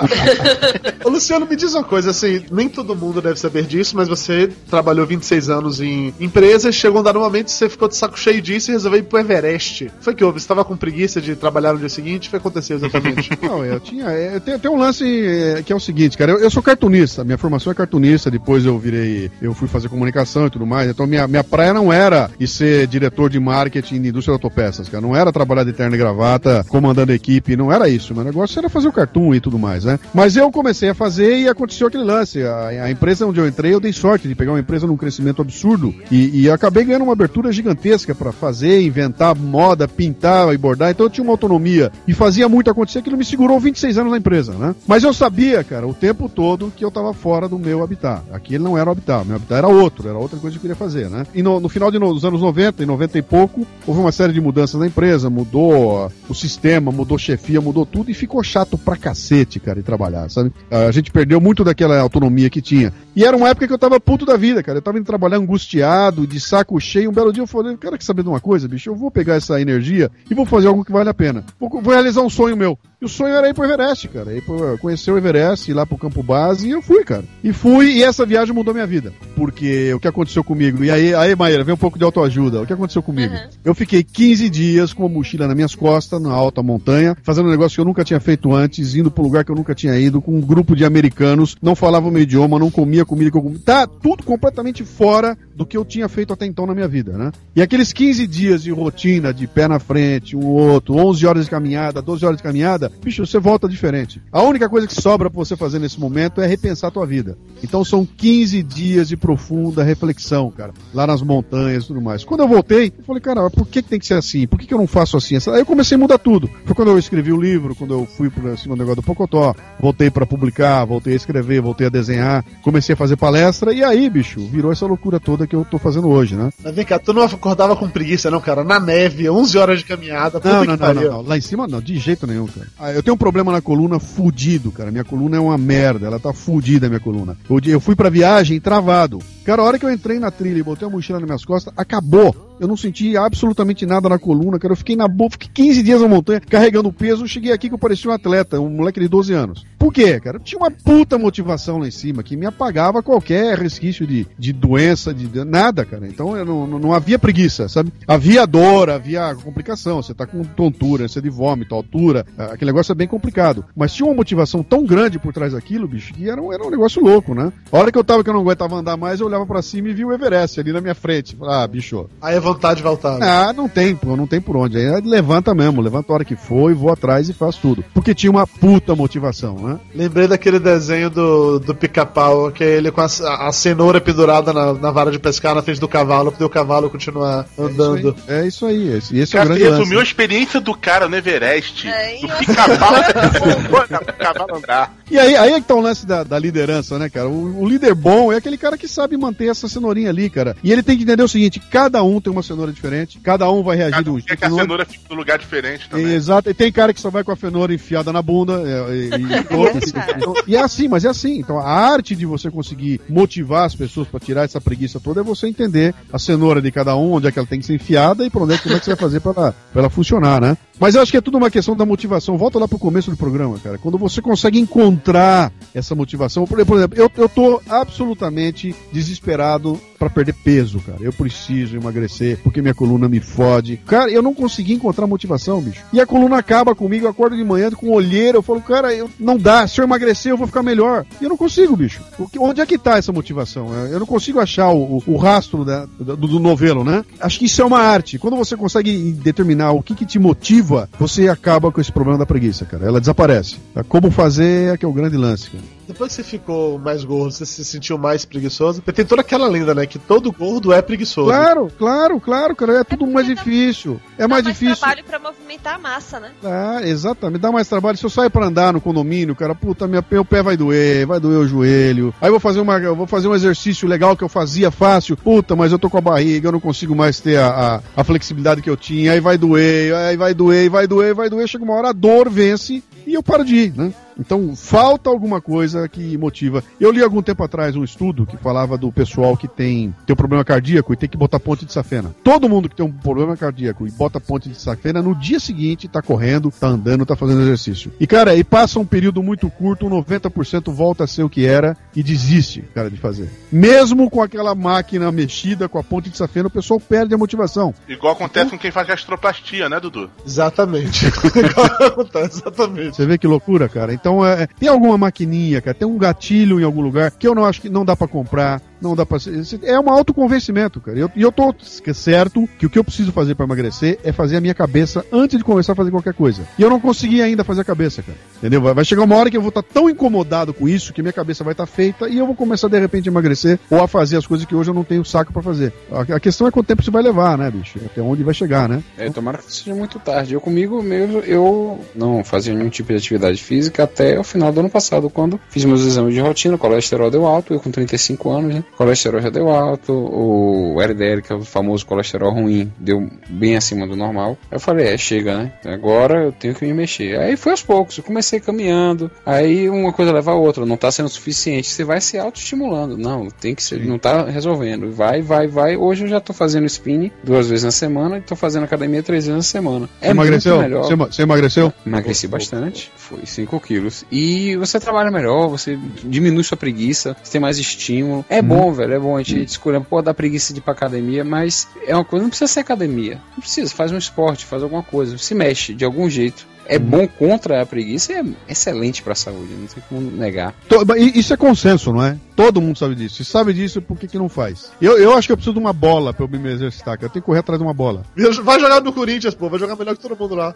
Ô, Luciano, me diz uma coisa, assim, nem todo mundo deve saber disso, mas você trabalhou 26 anos em empresa e chegou um dado momento que você ficou de saco cheio disso e resolveu ir pro Everest. Foi que houve? Você tava com preguiça de trabalhar no dia seguinte? O que aconteceu exatamente? Não, eu tinha. é, tem, tem um lance é, que é o seguinte, cara. Eu, eu sou cartunista, minha formação é cartunista, depois eu virei. Eu fui fazer comunicação e tudo mais. Então minha, minha praia não era ir ser diretor de marketing de indústria de autopeças, cara. Não era trabalhar de terno e gravata, comandando equipe, não era isso. Meu negócio era fazer o cartoon e tudo mais, né? Mas eu comecei a fazer e aconteceu aquele lance. A, a empresa onde eu entrei, eu dei sorte de pegar uma empresa num crescimento absurdo e, e acabei ganhando uma abertura gigantesca pra fazer, inventar moda, pintar e bordar. Então eu tinha uma autonomia e fazia muito acontecer. Aquilo me segurou 26 anos na empresa, né? Mas eu sabia, cara, o tempo todo que eu tava fora do meu habitat. Aquele não era o habitat, meu habitat era outro, era outra coisa que eu queria fazer, né? E no, no final de no- dos anos 90, em 90 e pouco, houve uma série de mudanças na empresa, mudou o sistema, mudou chefia, mudou tudo e ficou chato pra cacete, cara, de trabalhar, sabe? A gente perdeu muito daquela autonomia que tinha. E era uma época que eu tava puto da vida, cara. Eu tava indo trabalhar angustiado, de saco cheio. Um belo dia eu falei, cara, quer saber de uma coisa, bicho? Eu vou pegar essa energia e vou fazer algo que vale a pena. Vou, vou realizar um sonho meu. E o sonho era ir pro Everest, cara. Ir pro, conhecer o Everest, ir lá pro campo base, e eu fui, cara. E fui, e essa viagem mudou minha vida. Porque o que aconteceu comigo? E aí, aí Maíra, vem um pouco de autoajuda. O que aconteceu comigo? Uhum. Eu fiquei 15 dias com uma mochila nas minhas costas, na alta montanha, fazendo um negócio que eu nunca tinha feito antes, indo um lugar que eu nunca tinha ido, com um grupo de americanos, não falavam o meu idioma, não comia comida que eu comia. Tá tudo completamente fora do que eu tinha feito até então na minha vida, né? E aqueles 15 dias de rotina, de pé na frente, um outro, 11 horas de caminhada, 12 horas de caminhada, bicho, você volta diferente. A única coisa que sobra pra você fazer nesse momento é repensar a tua vida. Então são 15 dias de profunda reflexão, cara, lá nas montanhas e tudo mais. Quando eu voltei, eu falei, cara, por que, tem que ser assim? Por que, eu não faço assim? Aí eu comecei a mudar tudo. Foi quando eu escrevi o livro, quando eu fui pra cima do negócio do Pocotó, voltei pra publicar, voltei a escrever, voltei a desenhar, comecei a fazer palestra, e aí, bicho, virou essa loucura toda que eu tô fazendo hoje, né? Mas vem cá, tu não acordava com preguiça, não, cara? Na neve, 11 horas de caminhada, Não, que não, não, não, não. Lá em cima não, de jeito nenhum, cara. Ah, eu tenho um problema na coluna fudido, cara. Minha coluna é uma merda, ela tá fudida, minha coluna. Eu fui pra viagem travado. Cara, a hora que eu entrei na trilha e botei a mochila nas minhas costas, acabou. Eu não senti absolutamente nada na coluna, cara. Eu fiquei na boa, fiquei 15 dias na montanha carregando peso. Cheguei aqui que eu parecia um atleta, um moleque de 12 anos. Por quê, cara? Tinha uma puta motivação lá em cima que me apagava qualquer resquício de, de doença, de, de nada, cara. Então eu não, não, não havia preguiça, sabe? Havia dor, havia complicação. Você tá com tontura, você de vômito, altura. ah, Aquele negócio é bem complicado. Mas tinha uma motivação tão grande por trás daquilo, bicho, que era, um- era um negócio louco, né? A hora que eu tava que eu não aguentava andar mais, eu olhava pra cima e vi o Everest ali na minha frente. Ah, bicho, Aí a vontade voltava. ah, não tem, pô, não tem por onde. Aí levanta mesmo, levanta a hora que for e vou atrás e faço tudo. Porque tinha uma puta motivação, né? Lembrei daquele desenho do, do pica-pau, que é ele com a, a cenoura pendurada na, na vara de pescar na frente do cavalo, pra o cavalo continuar andando. É isso aí, esse, esse é o Cara, grande resumiu a experiência do cara no Everest. É, do pica-pau cavalo andar. E aí, aí é que tá o lance da, da liderança, né, cara? O, o líder bom é aquele cara que sabe manter essa cenourinha ali, cara. E ele tem que entender o seguinte: cada um tem uma cenoura diferente, cada um vai reagir Cada de um quer jeito. que a cenoura fique num lugar diferente também. Exato, e tem cara que só vai com a cenoura enfiada na bunda. é, E, e- Então, e é assim, mas é assim. Então a arte de você conseguir motivar as pessoas pra tirar essa preguiça toda é você entender a cenoura de cada um, onde é que ela tem que ser enfiada e pra onde é que, como é que você vai fazer pra ela, pra ela funcionar, né? Mas eu acho que é tudo uma questão da motivação. Volta lá pro começo do programa, cara. Quando você consegue encontrar essa motivação. Por, exemplo, eu, eu tô absolutamente desesperado pra perder peso, cara. Eu preciso emagrecer porque minha coluna me fode. Cara, eu não consegui encontrar motivação, bicho. E a coluna acaba comigo, eu acordo de manhã com olheira, eu falo, cara, eu, não dá. Se eu emagrecer, eu vou ficar melhor. E eu não consigo, bicho. Onde é que tá essa motivação? Eu não consigo achar o, o- o rastro da- do, do novelo, né? Acho que isso é uma arte. Quando você consegue determinar o que, que te motiva, você acaba com esse problema da preguiça, cara. Ela desaparece. Tá? Como fazer é que é o grande lance, cara. Depois que você ficou mais gordo, você se sentiu mais preguiçoso. Porque tem toda aquela lenda, né? Que todo gordo é preguiçoso. Claro, claro, claro, cara. É tudo mais difícil. É mais Dá mais difícil. trabalho pra movimentar a massa, né? Ah, exatamente. Dá mais trabalho. Se eu sair pra andar no condomínio, cara, puta, minha, meu pé vai doer, vai doer o joelho. Aí eu vou fazer uma, eu vou fazer um exercício legal que eu fazia fácil. Puta, mas eu tô com a barriga, eu não consigo mais ter a, a, a flexibilidade que eu tinha. Aí vai doer, aí vai doer, vai doer, vai doer. Chega uma hora, a dor vence e eu paro de ir, né? Então, falta alguma coisa que motiva. Eu li algum tempo atrás um estudo que falava do pessoal que tem, tem um problema cardíaco e tem que botar ponte de safena. Todo mundo que tem um problema cardíaco e bota ponte de safena, no dia seguinte tá correndo, tá andando, tá fazendo exercício. E, cara, e passa um período muito curto, 90% volta a ser o que era e desiste, cara, de fazer. Mesmo com aquela máquina mexida, com a ponte de safena, o pessoal perde a motivação. Igual acontece com quem faz gastroplastia, né, Dudu? Exatamente. Acontece, Exatamente. Você vê que loucura, cara. Então, é, tem alguma maquininha, cara, tem um gatilho em algum lugar que eu não acho que não dá pra comprar, não dá pra. ser- É um autoconvencimento, cara. E eu, eu tô certo que o que eu preciso fazer pra emagrecer é fazer a minha cabeça antes de começar a fazer qualquer coisa. E eu não consegui ainda fazer a cabeça, cara. Entendeu? Vai, vai chegar uma hora que eu vou estar tão incomodado com isso que minha cabeça vai estar feita e eu vou começar de repente a emagrecer ou a fazer as coisas que hoje eu não tenho saco pra fazer. A, a questão é quanto tempo isso vai levar, né, bicho? Até onde vai chegar, né? É, tomara que seja muito tarde. Eu comigo mesmo, eu não fazia nenhum tipo de atividade física até o final do ano passado, quando fiz meus exames de rotina, o colesterol deu alto, eu com 35 anos, né? Colesterol já deu alto, o LDL, que é o famoso colesterol ruim, deu bem acima do normal. Eu falei, é, chega, né? Agora eu tenho que me mexer. Aí foi aos poucos, eu comecei caminhando, aí uma coisa leva a outra, não tá sendo suficiente, você vai se autoestimulando. Não, tem que ser, não tá resolvendo. Vai, vai, vai. Hoje eu já tô fazendo spinning duas vezes na semana e tô fazendo academia três vezes na semana. Você emagreceu? melhor. Você, você emagreceu? Emagreci bastante, foi 5 quilos. E você trabalha melhor, você diminui sua preguiça, você tem mais estímulo. É bom, velho, é bom. A gente escolhe, pô, dá preguiça de ir pra academia, mas é uma coisa, não precisa ser academia. Não precisa, faz um esporte, faz alguma coisa, se mexe de algum jeito. É bom contra a preguiça e é excelente pra saúde, não tem como negar. Isso é consenso, não é? Todo mundo sabe disso. Se sabe disso, por que, que não faz? Eu, eu acho que eu preciso de uma bola pra eu me exercitar, cara. Eu tenho que correr atrás de uma bola. Vai jogar no Corinthians, pô. Vai jogar melhor que todo mundo lá.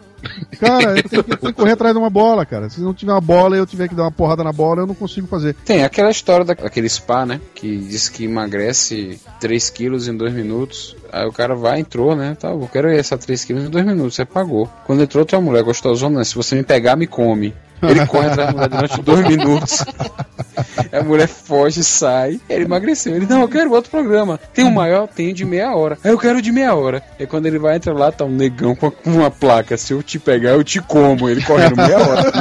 Cara, eu tenho, que, eu tenho que correr atrás de uma bola, cara. Se não tiver uma bola e eu tiver que dar uma porrada na bola, eu não consigo fazer. Tem aquela história da- daquele spa, né? Que diz que emagrece 3 quilos em 2 minutos. Aí o cara vai, entrou, né? Tá, eu quero essa 3 quilos em 2 minutos. Você pagou. Quando entrou, tem uma mulher gostosona. Se você me pegar, me come. Ele corre atrás da mulher durante 2 minutos. A mulher foge, sai. Ele emagreceu. Ele, não, eu quero outro programa. Tem um maior? Tem de meia hora. Aí eu quero o de meia hora. E quando ele vai entrar lá, tá um negão com uma placa. Se eu te pegar, eu te como. Ele correndo meia hora.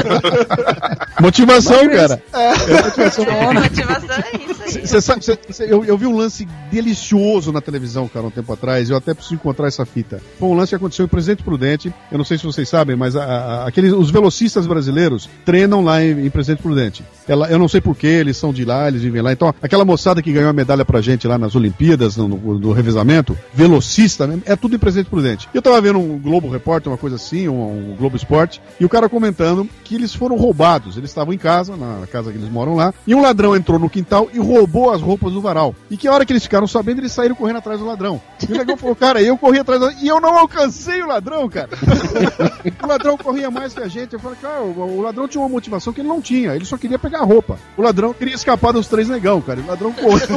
Motivação, Emagrece. cara. É motivação. A motivação é isso aí. Você sabe, cê- cê- eu, eu vi um lance delicioso na televisão, cara, um tempo atrás. Eu até preciso encontrar essa fita. Foi um lance que aconteceu em Presidente Prudente. Eu não sei se vocês sabem, mas a- a- aqueles, os velocistas brasileiros treinam lá em, em Presidente Prudente. Ela, eu não sei porquê, eles são de lá, eles vivem lá. Então, aquela moçada que ganhou a medalha pra gente lá nas Olimpíadas, no, no- no revezamento, velocista, né? É tudo em Presidente Prudente. Eu tava vendo um Globo Repórter, uma coisa assim, um, um Globo Esporte, e o cara comentando que eles foram roubados. Eles estavam em casa, na casa que eles moram lá, e um ladrão entrou no quintal e roubou as roupas do varal. E que a hora que eles ficaram sabendo, eles saíram correndo atrás do ladrão. E o negão falou, cara, eu corri atrás do... E eu não alcancei o ladrão, cara. o ladrão corria mais que a gente. Eu falei, cara, o, o ladrão tinha uma motivação que ele não tinha. Ele só queria pegar a roupa. O ladrão queria escapar dos três negão, cara. O ladrão correu.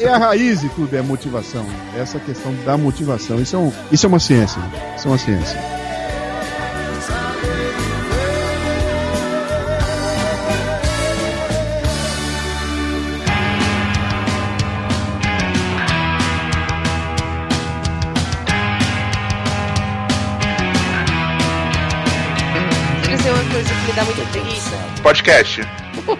é, é a raiz de tudo, é a motivação. Essa questão da motivação. Isso é, um, isso é uma ciência. Isso é uma ciência. Podcast.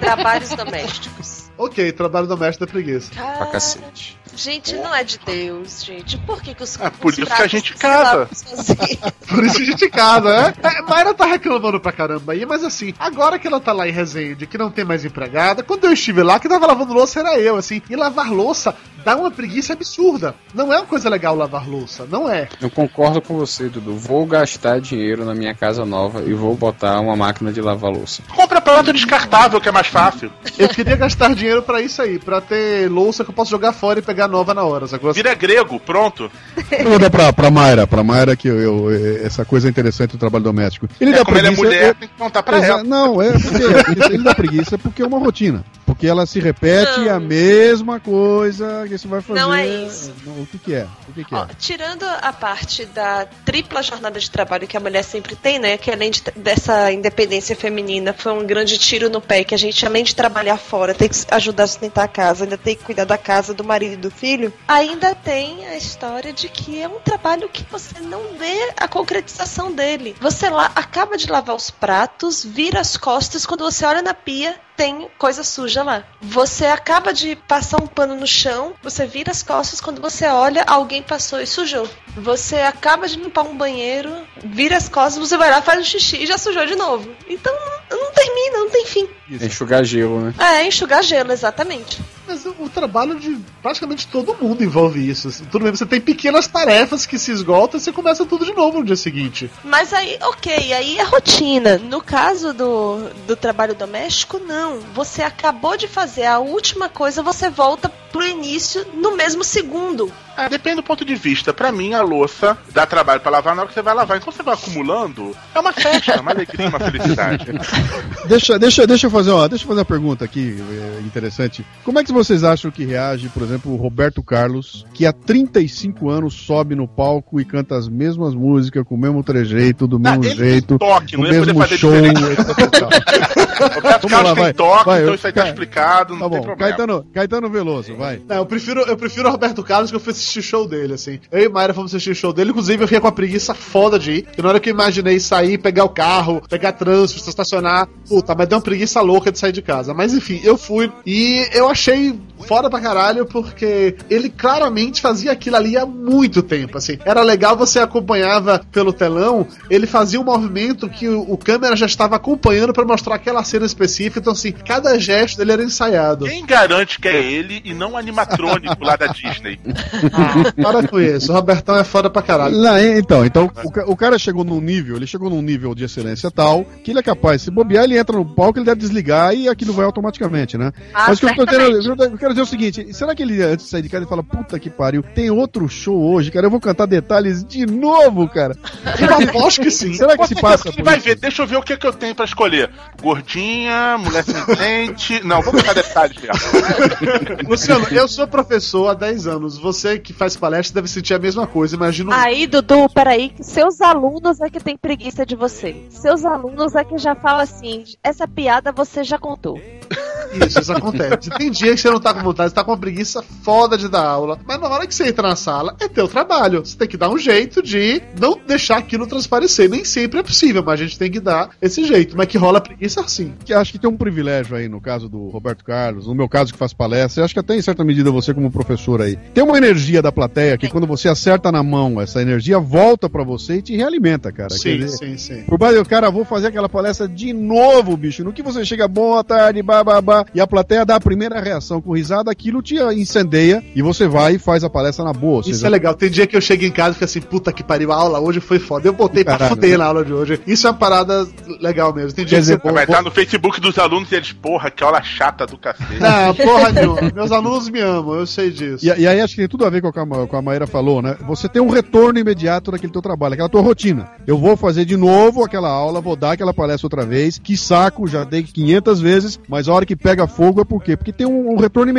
Trabalhos domésticos. Ok, trabalho doméstico da preguiça. Pra cacete. Gente, não é de Deus, gente. Por que, que os É por os isso que a gente casa. Por isso que a gente casa, né? É, Mayra tá reclamando pra caramba aí, mas assim, agora que ela tá lá em Resende, que não tem mais empregada, quando eu estive lá, quem tava lavando louça era eu, assim. E lavar louça dá uma preguiça absurda. Não é uma coisa legal lavar louça, não é. Eu concordo com você, Dudu. Vou gastar dinheiro na minha casa nova e vou botar uma máquina de lavar louça. Compra prato descartável, que é mais fácil. Eu queria gastar dinheiro pra isso aí, pra ter louça que eu posso jogar fora e pegar nova na hora, sacou? Vira grego, pronto. Eu vou dar pra, pra Mayra, pra Mayra que eu, eu- essa coisa é interessante do trabalho doméstico. Ele É, dá como ele é preguiça. mulher, é- tem que contar pra Exa- ela. Não, é porque ele dá preguiça porque é uma rotina. Porque ela se repete Não. a mesma coisa que você vai fazer. Não é isso. O que, que é? O que, que é? Ó, tirando a parte da tripla jornada de trabalho que a mulher sempre tem, né? Que além de- dessa independência feminina, foi um grande tiro no pé, que a gente, além de trabalhar fora, tem que ajudar a sustentar a casa, ainda tem que cuidar da casa, do marido e do filho, ainda tem a história de que é um trabalho que você não vê a concretização dele. Você lá acaba de lavar os pratos, vira as costas, quando você olha na pia, tem coisa suja lá. Você acaba de passar um pano no chão, você vira as costas, quando você olha, alguém passou e sujou. Você acaba de limpar um banheiro, vira as costas, você vai lá, faz um xixi e já sujou de novo. Então não, termina, não tem fim. Enxugar gelo, né? É, enxugar gelo, exatamente. Mas o, trabalho de praticamente todo mundo envolve isso. assim. Tudo bem, você tem pequenas tarefas que se esgotam e você começa tudo de novo no dia seguinte. Mas aí, ok, aí é rotina. No caso do, do trabalho doméstico, não. Você acabou de fazer a última coisa, você volta pro início no mesmo segundo. É, depende do ponto de vista. Pra mim, a louça dá trabalho pra lavar na hora que você vai lavar. Então você vai acumulando. É uma festa, uma alegria, uma felicidade. Deixa, deixa, deixa eu fazer uma, deixa eu fazer uma pergunta aqui é, interessante. Como é que vocês acham que reage, por exemplo, o Roberto Carlos, que há 35 anos sobe no palco e canta as mesmas músicas, com o mesmo trejeito, do mesmo ele tem jeito, toque, no mesmo show, Vamos Carlos lá, tem vai. toque, Vai, então isso aí tá Ca- explicado, não Tá tem bom, problema. Caetano, Caetano Veloso, vai. Não, eu prefiro, eu prefiro o Roberto Carlos que eu fui assistir o show dele, assim. Eu e Mayra fomos assistir o show dele, inclusive eu fiquei com a preguiça foda de ir. E na hora que eu imaginei sair, pegar o carro, pegar trânsito, estacionar, puta, mas deu uma preguiça louca de sair de casa. Mas enfim, eu fui e eu achei foda pra caralho, porque ele claramente fazia aquilo ali há muito tempo, assim. Era legal, você acompanhava pelo telão, ele fazia um movimento que o, o câmera já estava acompanhando pra mostrar aquela cena específica, então assim, cada gesto dele era ensaiado. Quem garante que é ele e não o animatrônico lá da Disney? Para com isso, o Robertão é foda pra caralho. Não, então, então o, o cara chegou num nível, ele chegou num nível de excelência tal que ele é capaz, se bobear, ele entra no palco, ele deve desligar e aquilo vai automaticamente, né? Ah, Mas o que eu, tô. Quero dizer o seguinte: será que ele, antes de sair de casa, ele fala, puta que pariu, tem outro show hoje, cara, eu vou cantar detalhes de novo, cara? Eu aposto que sim. Será que se passa Ele vai isso? ver, deixa eu ver o que, que eu tenho pra escolher. Gordinha, mulher sem dente. Não, vou botar detalhes mesmo. Luciano, eu sou professor há 10 anos. Você que faz palestra deve sentir a mesma coisa. Imagina um Aí, Dudu, peraí, que seus alunos é que tem preguiça de você. Seus alunos é que já falam assim, essa piada você já contou. Isso, isso acontece. Tem dia que você não tá com vontade, você tá com uma preguiça foda de dar aula. Mas na hora que você entra na sala, é teu trabalho. Você tem que dar um jeito de não deixar aquilo transparecer. Nem sempre é possível, mas a gente tem que dar esse jeito. Mas que rola preguiça assim. Que acho que tem um privilégio aí no caso do Roberto Carlos, no meu caso que faz palestra, e acho que até em certa medida você como professor aí. Tem uma energia da plateia que quando você acerta na mão, essa energia volta pra você e te realimenta, cara. Quer Sim, dizer, sim, sim. Por mais, cara, vou fazer aquela palestra de novo, bicho. No que você chega, boa tarde, babá, e a plateia dá a primeira reação com risada, aquilo te incendeia e você vai e faz a palestra na boa. Isso seja, é legal. Tem dia que eu chego em casa e fico assim, puta que pariu, a aula hoje foi foda. Eu botei pra Caralho. fuder na aula de hoje. Isso é uma parada legal mesmo. Tem dia Quer dizer, que você... Vai estar no Facebook dos alunos e eles, porra, que aula chata do cacete. Não, porra nenhuma. Meus alunos me amam, eu sei disso. E, e aí acho que tem tudo a ver com o que a Maíra falou, né? Você tem um retorno imediato daquele teu trabalho, aquela tua rotina. Eu vou fazer de novo aquela aula, vou dar aquela palestra outra vez, que saco, já dei 500 vezes, mas a hora que pega fogo é por quê? Porque tem um, um retorno imediato.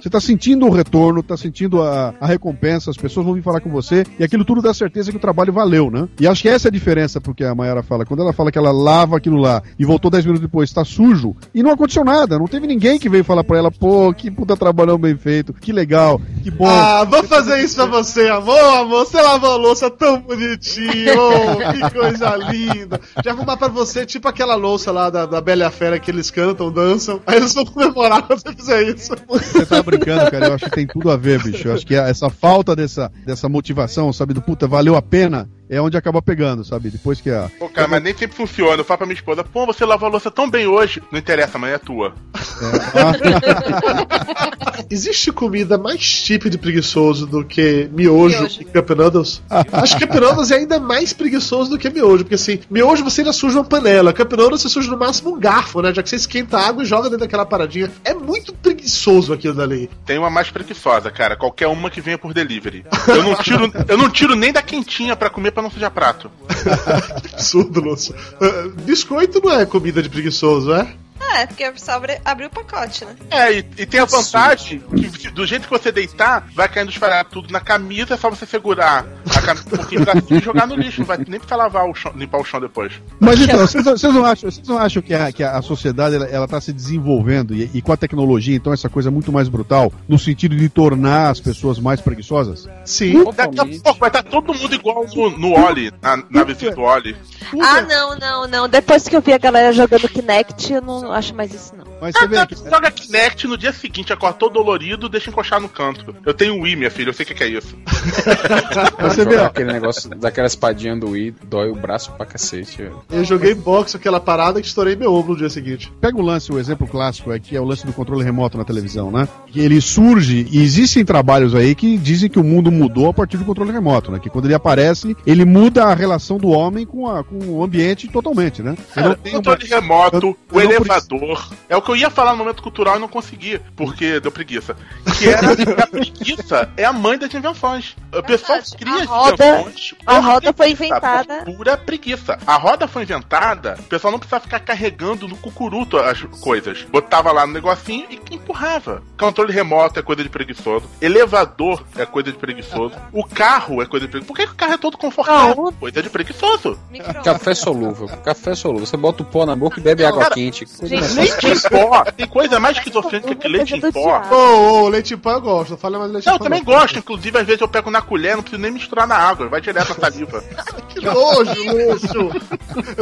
Você tá sentindo o retorno, tá sentindo a, a recompensa, as pessoas vão vir falar com você, e aquilo tudo dá certeza que o trabalho valeu, né? E acho que essa é a diferença porque a Mayara fala. Quando ela fala que ela lava aquilo lá e voltou 10 minutos depois, tá sujo, e não aconteceu nada, não teve ninguém que veio falar pra ela, pô, que puta trabalhão bem feito, que legal, que bom. Ah, vou fazer isso pra você, amor, amor. Você lavou a louça tão bonitinho. oh, que coisa linda. Já arrumar pra você, tipo aquela louça lá da, da Bela Fera que eles cantam, dançam. Aí eles vão comemorar quando você fizer isso. Você tá brincando, cara. Eu acho que tem tudo a ver, bicho. Eu acho que essa falta dessa, dessa motivação, sabe, do puta, valeu a pena, é onde acaba pegando, sabe? Depois que a. Pô, cara, mas nem sempre funciona. Eu falo pra minha esposa, pô, você lavou a louça tão bem hoje. Não interessa, amanhã é tua. Existe comida mais típica de preguiçoso do que miojo, Miojo. e Cup Noodles? Acho que Cup Noodles é ainda mais preguiçoso do que miojo, porque assim, miojo você ainda suja uma panela, Cup Noodles você suja no máximo um garfo, né? Já que você esquenta a água e joga dentro daquela paradinha. É muito preguiçoso aquilo dali. Tem uma mais preguiçosa, cara. Qualquer uma que venha por delivery. Eu não tiro, eu não tiro nem da quentinha pra comer pra não sujar prato. Absurdo, Lúcio. Ah, biscoito não é comida de preguiçoso, é? É, porque só abre, abriu o pacote, né? É, e, e tem a vantagem que do jeito que você deitar, vai caindo esfarar tudo na camisa, é só você segurar a camisa um pouquinho pra cima e jogar no lixo. Não vai nem precisar lavar o chão, limpar o chão depois. Mas então, vocês, não- vocês não acham, vocês não acham que, a, que a sociedade ela, ela tá se desenvolvendo e, e com a tecnologia, então, essa coisa é muito mais brutal, no sentido de tornar as pessoas mais preguiçosas? Sim. Daqui a pouco vai estar todo mundo igual no, no Oli, na, na visita do Oli. Ah, não, não, não. Depois que eu vi a galera jogando Kinect, eu não acho mais isso, não. Mas você vê Ah, aqui. Joga Kinect no dia seguinte, acorda todo dolorido, deixa encoxar no canto. Eu tenho Wii, minha filha, eu sei o que, que é isso. Você vê, aquele negócio daquela espadinha do Wii, dói o braço pra cacete. velho. Eu joguei boxe aquela parada que estourei meu ombro no dia seguinte. Pega o lance, o exemplo clássico é que é o lance do controle remoto na televisão, né? Que ele surge e existem trabalhos aí que dizem que o mundo mudou a partir do controle remoto, né? Que quando ele aparece, ele muda a relação do homem com, a- com o ambiente totalmente, né? Cara, não o controle remoto, eu- eu o elevador. É o que eu ia falar no momento cultural e não consegui, porque deu preguiça. Que era a preguiça é a mãe das invenções. O pessoal Verdade. cria A as roda- invenções a roda foi inventada- por Pura preguiça. A roda foi inventada, o pessoal não precisava ficar carregando no cucuruto as coisas. Botava lá no negocinho e empurrava. Controle remoto é coisa de preguiçoso. Elevador é coisa de preguiçoso. O carro é coisa de preguiçoso. Por que, que o carro é todo confortável? Não. Coisa de preguiçoso. Café solúvel, café solúvel. Você bota o pó na boca e bebe água cara, quente. Gente, mais Leite em pó. Tem coisa mais esquizofrênica que leite em pó. diabo. Ô, ô, leite em pó eu gosto. Fala mais leite Não, em eu pó. também gosto. Inclusive, às vezes eu pego na colher, não preciso nem misturar na água, vai direto na saliva. Que nojo, Lúcio!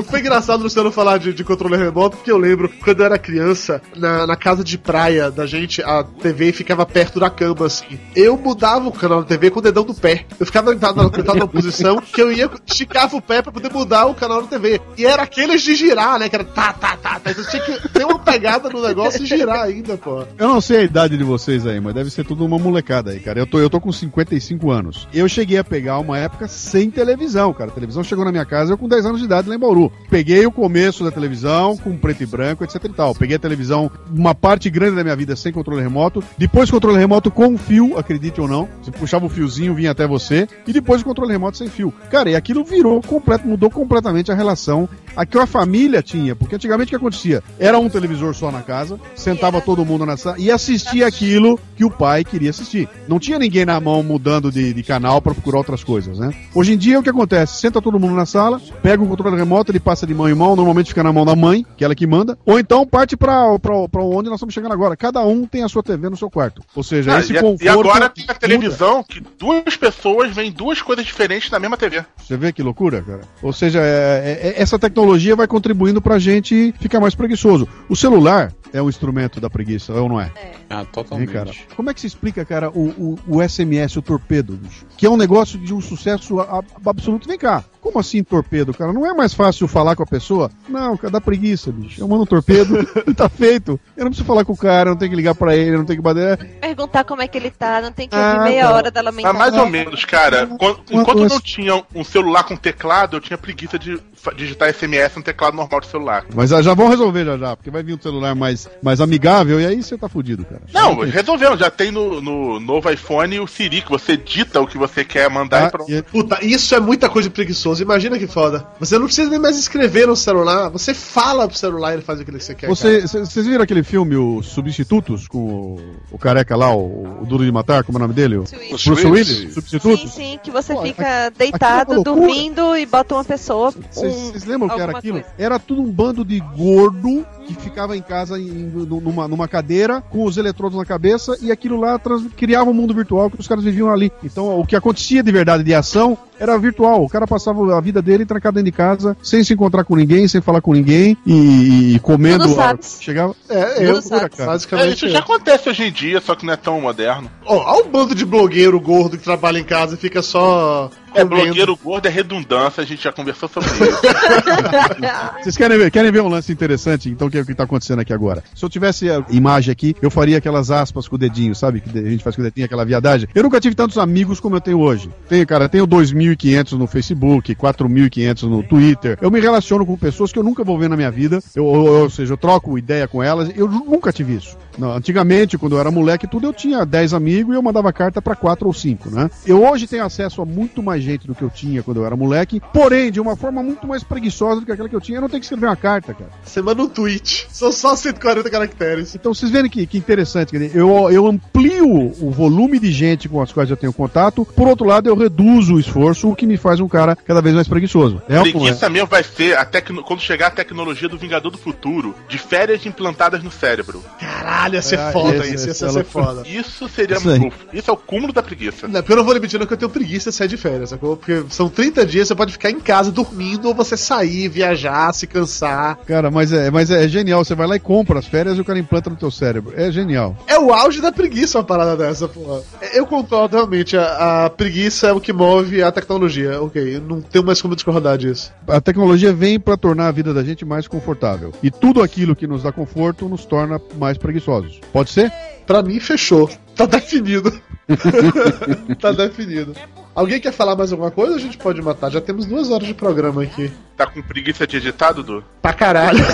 Foi engraçado o Luciano falar de, de controle remoto, porque eu lembro quando eu era criança, na, na casa de praia da gente, a TV ficava perto da cama, assim. Eu mudava o canal da TV com o dedão do pé. Eu ficava sentado na, sentado numa posição que eu ia, esticava o pé pra poder mudar o canal da TV. E era aqueles de girar, né? Que era tá, tá, tá, tá. Então tinha que ter uma pegada no negócio e girar ainda, pô. Eu não sei a idade de vocês aí, mas deve ser tudo uma molecada aí, cara. Eu tô, eu tô com 55 anos. Eu cheguei a pegar uma época sem televisão, cara. A televisão chegou na minha casa eu com 10 anos de idade lá em Bauru. Peguei o começo da televisão com preto e branco, etc e tal. Peguei a televisão, uma parte grande da minha vida sem controle remoto. Depois controle remoto com fio, acredite ou não. Você puxava o fiozinho, vinha até você. E depois o controle remoto sem fio. Cara, e aquilo virou completo, mudou completamente a relação a que a família tinha. Porque antigamente o que acontecia? Era um televisor só na casa, sentava todo mundo na sala e assistia aquilo que o pai queria assistir. Não tinha ninguém na mão mudando de, de canal para procurar outras coisas, né? Hoje em dia o que acontece? Senta todo mundo na sala, pega o controle remoto, ele passa de mão em mão, normalmente fica na mão da mãe, que é ela que manda, ou então parte para onde nós estamos chegando agora. Cada um tem a sua TV no seu quarto. Ou seja, Ah, esse e, conforto. e agora tem a muda. televisão que duas pessoas veem duas coisas diferentes na mesma TV. Você vê que loucura, cara? Ou seja, é- é- essa tecnologia vai contribuindo pra gente ficar mais preguiçoso. O celular are. É um instrumento da preguiça, ou não é? Ah, Hein, totalmente. cara? Como é que se explica, cara, o, o, o SMS, o torpedo, bicho? Que é um negócio de um sucesso a- a- absoluto. Vem cá, como assim torpedo, cara? Não é mais fácil falar com a pessoa? Não, cara, dá preguiça, bicho. Eu mando um torpedo e tá feito. Eu não preciso falar com o cara, eu não tenho que ligar pra ele, eu não tenho que bater. Perguntar como é que ele tá, não tem que Ah, ouvir meia tá. hora da lamentação. mais ou menos, cara. Quando- enquanto não tinha um celular com teclado, eu tinha preguiça de digitar SMS no teclado normal do celular. Mas já já vão resolver já já, porque vai vir um celular mais, mais amigável e aí você tá fudido, cara. Não, tem- resolveu. Já tem no, no novo iPhone o Siri, que você dita o que você quer mandar e Ah, pronto. e- Puta, isso é muita coisa de preguiçoso. Imagina que foda. Você não precisa nem mais escrever no celular. Você fala pro celular e ele faz o que você quer. Você- cê- Vocês viram aquele filme, Os Substitutos, com o, o careca lá, o, o Duro de Matar, como é o nome dele? O Bruce Willis. Willis? Substitutos? Sim, sim, que você Pô, fica deitado, aquilo é uma loucura. dormindo e bota uma pessoa. Vocês um- lembram o que era aquilo? coisa. Era tudo um bando de gordo que ficava em casa em- numa, numa cadeira com os eletrodos na cabeça e aquilo lá trans- criava um mundo virtual que os caras viviam ali. Então o que acontecia de verdade de ação era virtual. O cara passava a vida dele trancado dentro de casa, sem se encontrar com ninguém, sem falar com ninguém e, e comendo. Tudo SATs. Chegava. É, Tudo é loucura, SATs. cara. É, Basicamente. isso já acontece hoje em dia, só que não é tão moderno. Ó, Olha um bando de blogueiro gordo que trabalha em casa e fica só. É, comendo. blogueiro gordo é redundância, a gente já conversou sobre isso. Vocês querem ver, querem ver um lance interessante? Então, o que, o que tá acontecendo aqui agora? Se eu tivesse a imagem aqui, eu faria aquelas aspas com o dedinho, sabe? Que a gente faz com o dedinho, aquela viadagem. Eu nunca tive tantos amigos como eu tenho hoje. Tenho, cara, tenho 2.500 no Facebook, 4.500 no Twitter. Eu me relaciono com pessoas que eu nunca vou ver na minha vida. Eu, ou, ou seja, eu troco ideia com elas. Eu nunca tive isso. Não, antigamente, quando eu era moleque, e tudo, eu tinha 10 amigos e eu mandava carta pra 4 ou 5, né? Eu hoje tenho acesso a muito mais gente do que eu tinha quando eu era moleque, porém, de uma forma muito mais preguiçosa do que aquela que eu tinha. Eu não tenho que escrever uma carta, cara. Você manda um tweet. São só 140 caracteres. Então, vocês verem que, que interessante, quer dizer, eu, eu amplio o volume de gente com as quais eu tenho contato, por outro lado, eu reduzo o esforço, o que me faz um cara cada vez mais preguiçoso. É é? Preguiça mesmo vai ser a tecno... quando chegar a tecnologia do Vingador do Futuro, de férias implantadas no cérebro. Caralho, ia ser Ah, foda esse- isso. Ia é ser loucura. foda. Isso seria Isso muito. Isso é o cúmulo da preguiça. Não, porque eu não vou lhe mentir, não, que eu tenho preguiça de sair de férias, sacou? Porque são 30 dias, você pode ficar em casa dormindo ou você sair, viajar, se cansar. Cara, mas é, mas é genial. Você vai lá e compra as férias e o cara implanta no teu cérebro. É genial. É o auge da preguiça uma parada dessa, porra. Eu concordo realmente, a, a preguiça é o que move a tecnologia. Ok, não tenho mais como discordar disso. A tecnologia vem para tornar a vida da gente mais confortável. E tudo aquilo que nos dá conforto nos torna mais preguiçosos. Pode ser? Pra mim, fechou. Tá definido. tá definido. Alguém quer falar mais alguma coisa? A gente pode matar. Já temos duas horas de programa aqui. Tá com preguiça de editar, Dudu? Pra caralho.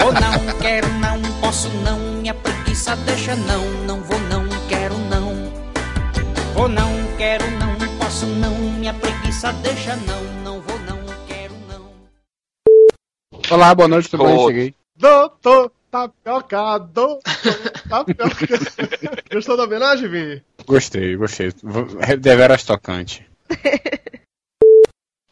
Vou não, quero não, posso não, minha preguiça deixa não, não vou não, quero não. Vou não, quero não, posso não, minha preguiça deixa não, não vou não, quero não. Olá, boa noite, tudo bem? Cheguei. Doutor Tapioca, Tapioca. Gostou da homenagem, Vini? Gostei, gostei. Deveras tocante.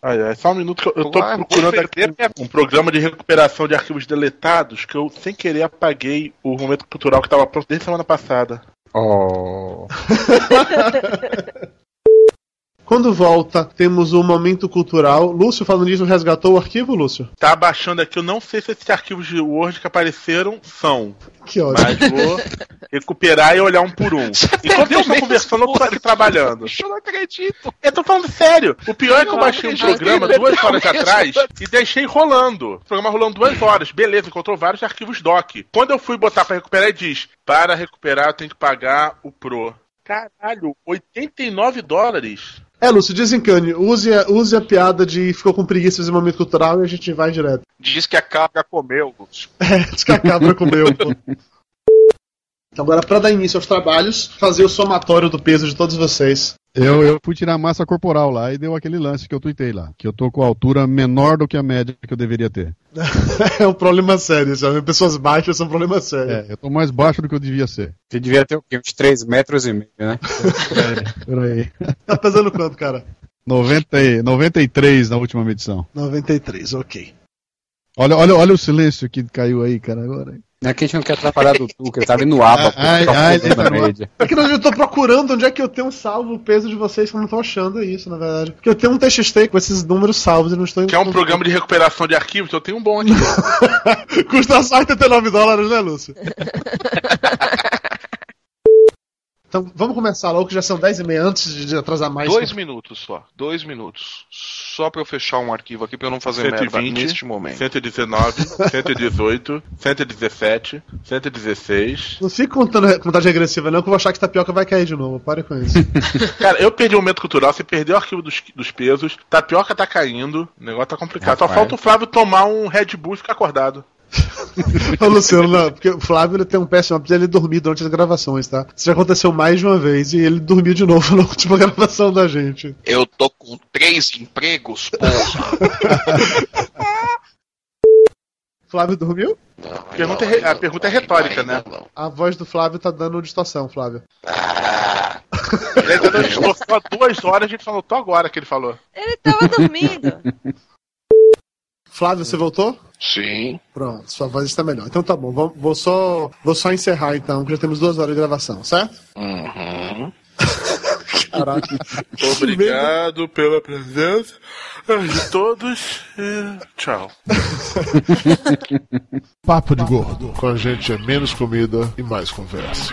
Ai, ai, só um minuto que eu, eu tô procurando aqui um programa de recuperação de arquivos deletados que eu, sem querer, apaguei o momento cultural que tava pronto desde semana passada. Oh. Quando volta, temos o momento cultural. Lúcio, falando nisso, resgatou o arquivo, Lúcio? Tá baixando aqui, eu não sei se esses arquivos de Word que apareceram são. Que ótimo. Mas vou recuperar e olhar um por um. Enquanto eu estou mesmo conversando, eu tô aqui trabalhando. Eu não acredito. Eu tô falando sério. O pior é que eu baixei um programa duas horas atrás e deixei rolando. O programa rolando duas horas. Beleza, encontrou vários arquivos doc. Quando eu fui botar pra recuperar, ele diz: para recuperar, eu tenho que pagar o Pro. Caralho, 89 dólares. É, Lúcio, desencane. Use a, use a piada de ficou com preguiça de fazer momento cultural e a gente vai direto. Diz que a cabra comeu, Lúcio. É, diz que a cabra comeu. pô. Então, agora, pra dar início aos trabalhos, fazer o somatório do peso de todos vocês. Eu, eu fui tirar massa corporal lá e deu aquele lance que eu tuitei lá. Que eu tô com a altura menor do que a média que eu deveria ter. é um problema sério, sabe? Pessoas baixas são um problema sério. É, eu tô mais baixo do que eu devia ser. Você devia ter o quê? Uns 3 metros e meio, né? Peraí. Tá pesando quanto, cara? 90, e- 93 na última medição. 93, ok. Olha, olha, olha o silêncio que caiu aí, cara, agora. Não é que a gente não quer atrapalhar do Tuca, ele tava indo no aba, Ai, pô, ai. É que eu tô procurando onde é que eu tenho salvo o peso de vocês, que eu não tô achando isso, na verdade. Porque eu tenho um TXT com esses números salvos e não estou Que é um programa de recuperação de arquivos, eu tenho um bom aqui. Custa só 89 dólares, né, Lúcio? então, vamos começar logo, que já são 10 e meia antes de atrasar mais. Dois minutos só. Dois minutos. Só pra eu fechar um arquivo aqui pra eu não fazer merda 120, neste momento. 119, 118, 117, 116. Não fica contando contagem regressiva, não, que eu vou achar que tapioca vai cair de novo. Pare com isso. Cara, eu perdi o momento cultural, você perdeu o arquivo dos, dos pesos, tapioca tá caindo, o negócio tá complicado. Só Rapaz. falta o Flávio tomar um Red Bull e ficar acordado. Ô, Luciano, não, porque o Flávio ele tem um péssimo hábito de ele dormir durante as gravações, tá? Isso já aconteceu mais de uma vez e ele dormiu de novo na última gravação da gente. Eu tô com três empregos, porra. Flávio dormiu? Não, A pergunta, é, re- a pergunta é retórica, né? A voz do Flávio tá dando distorção, Flávio. Ele ainda não distorceu há duas horas, a gente falou, tô agora que ele falou. Ele tava dormindo. Flávio, você voltou? Sim. Pronto, sua voz está melhor. Então tá bom, vou, vou só, vou só encerrar então, que já temos duas horas de gravação, certo? Uhum. Caraca. Obrigado pela presença de todos e tchau. Papo de gordo. Com a gente é menos comida e mais conversa.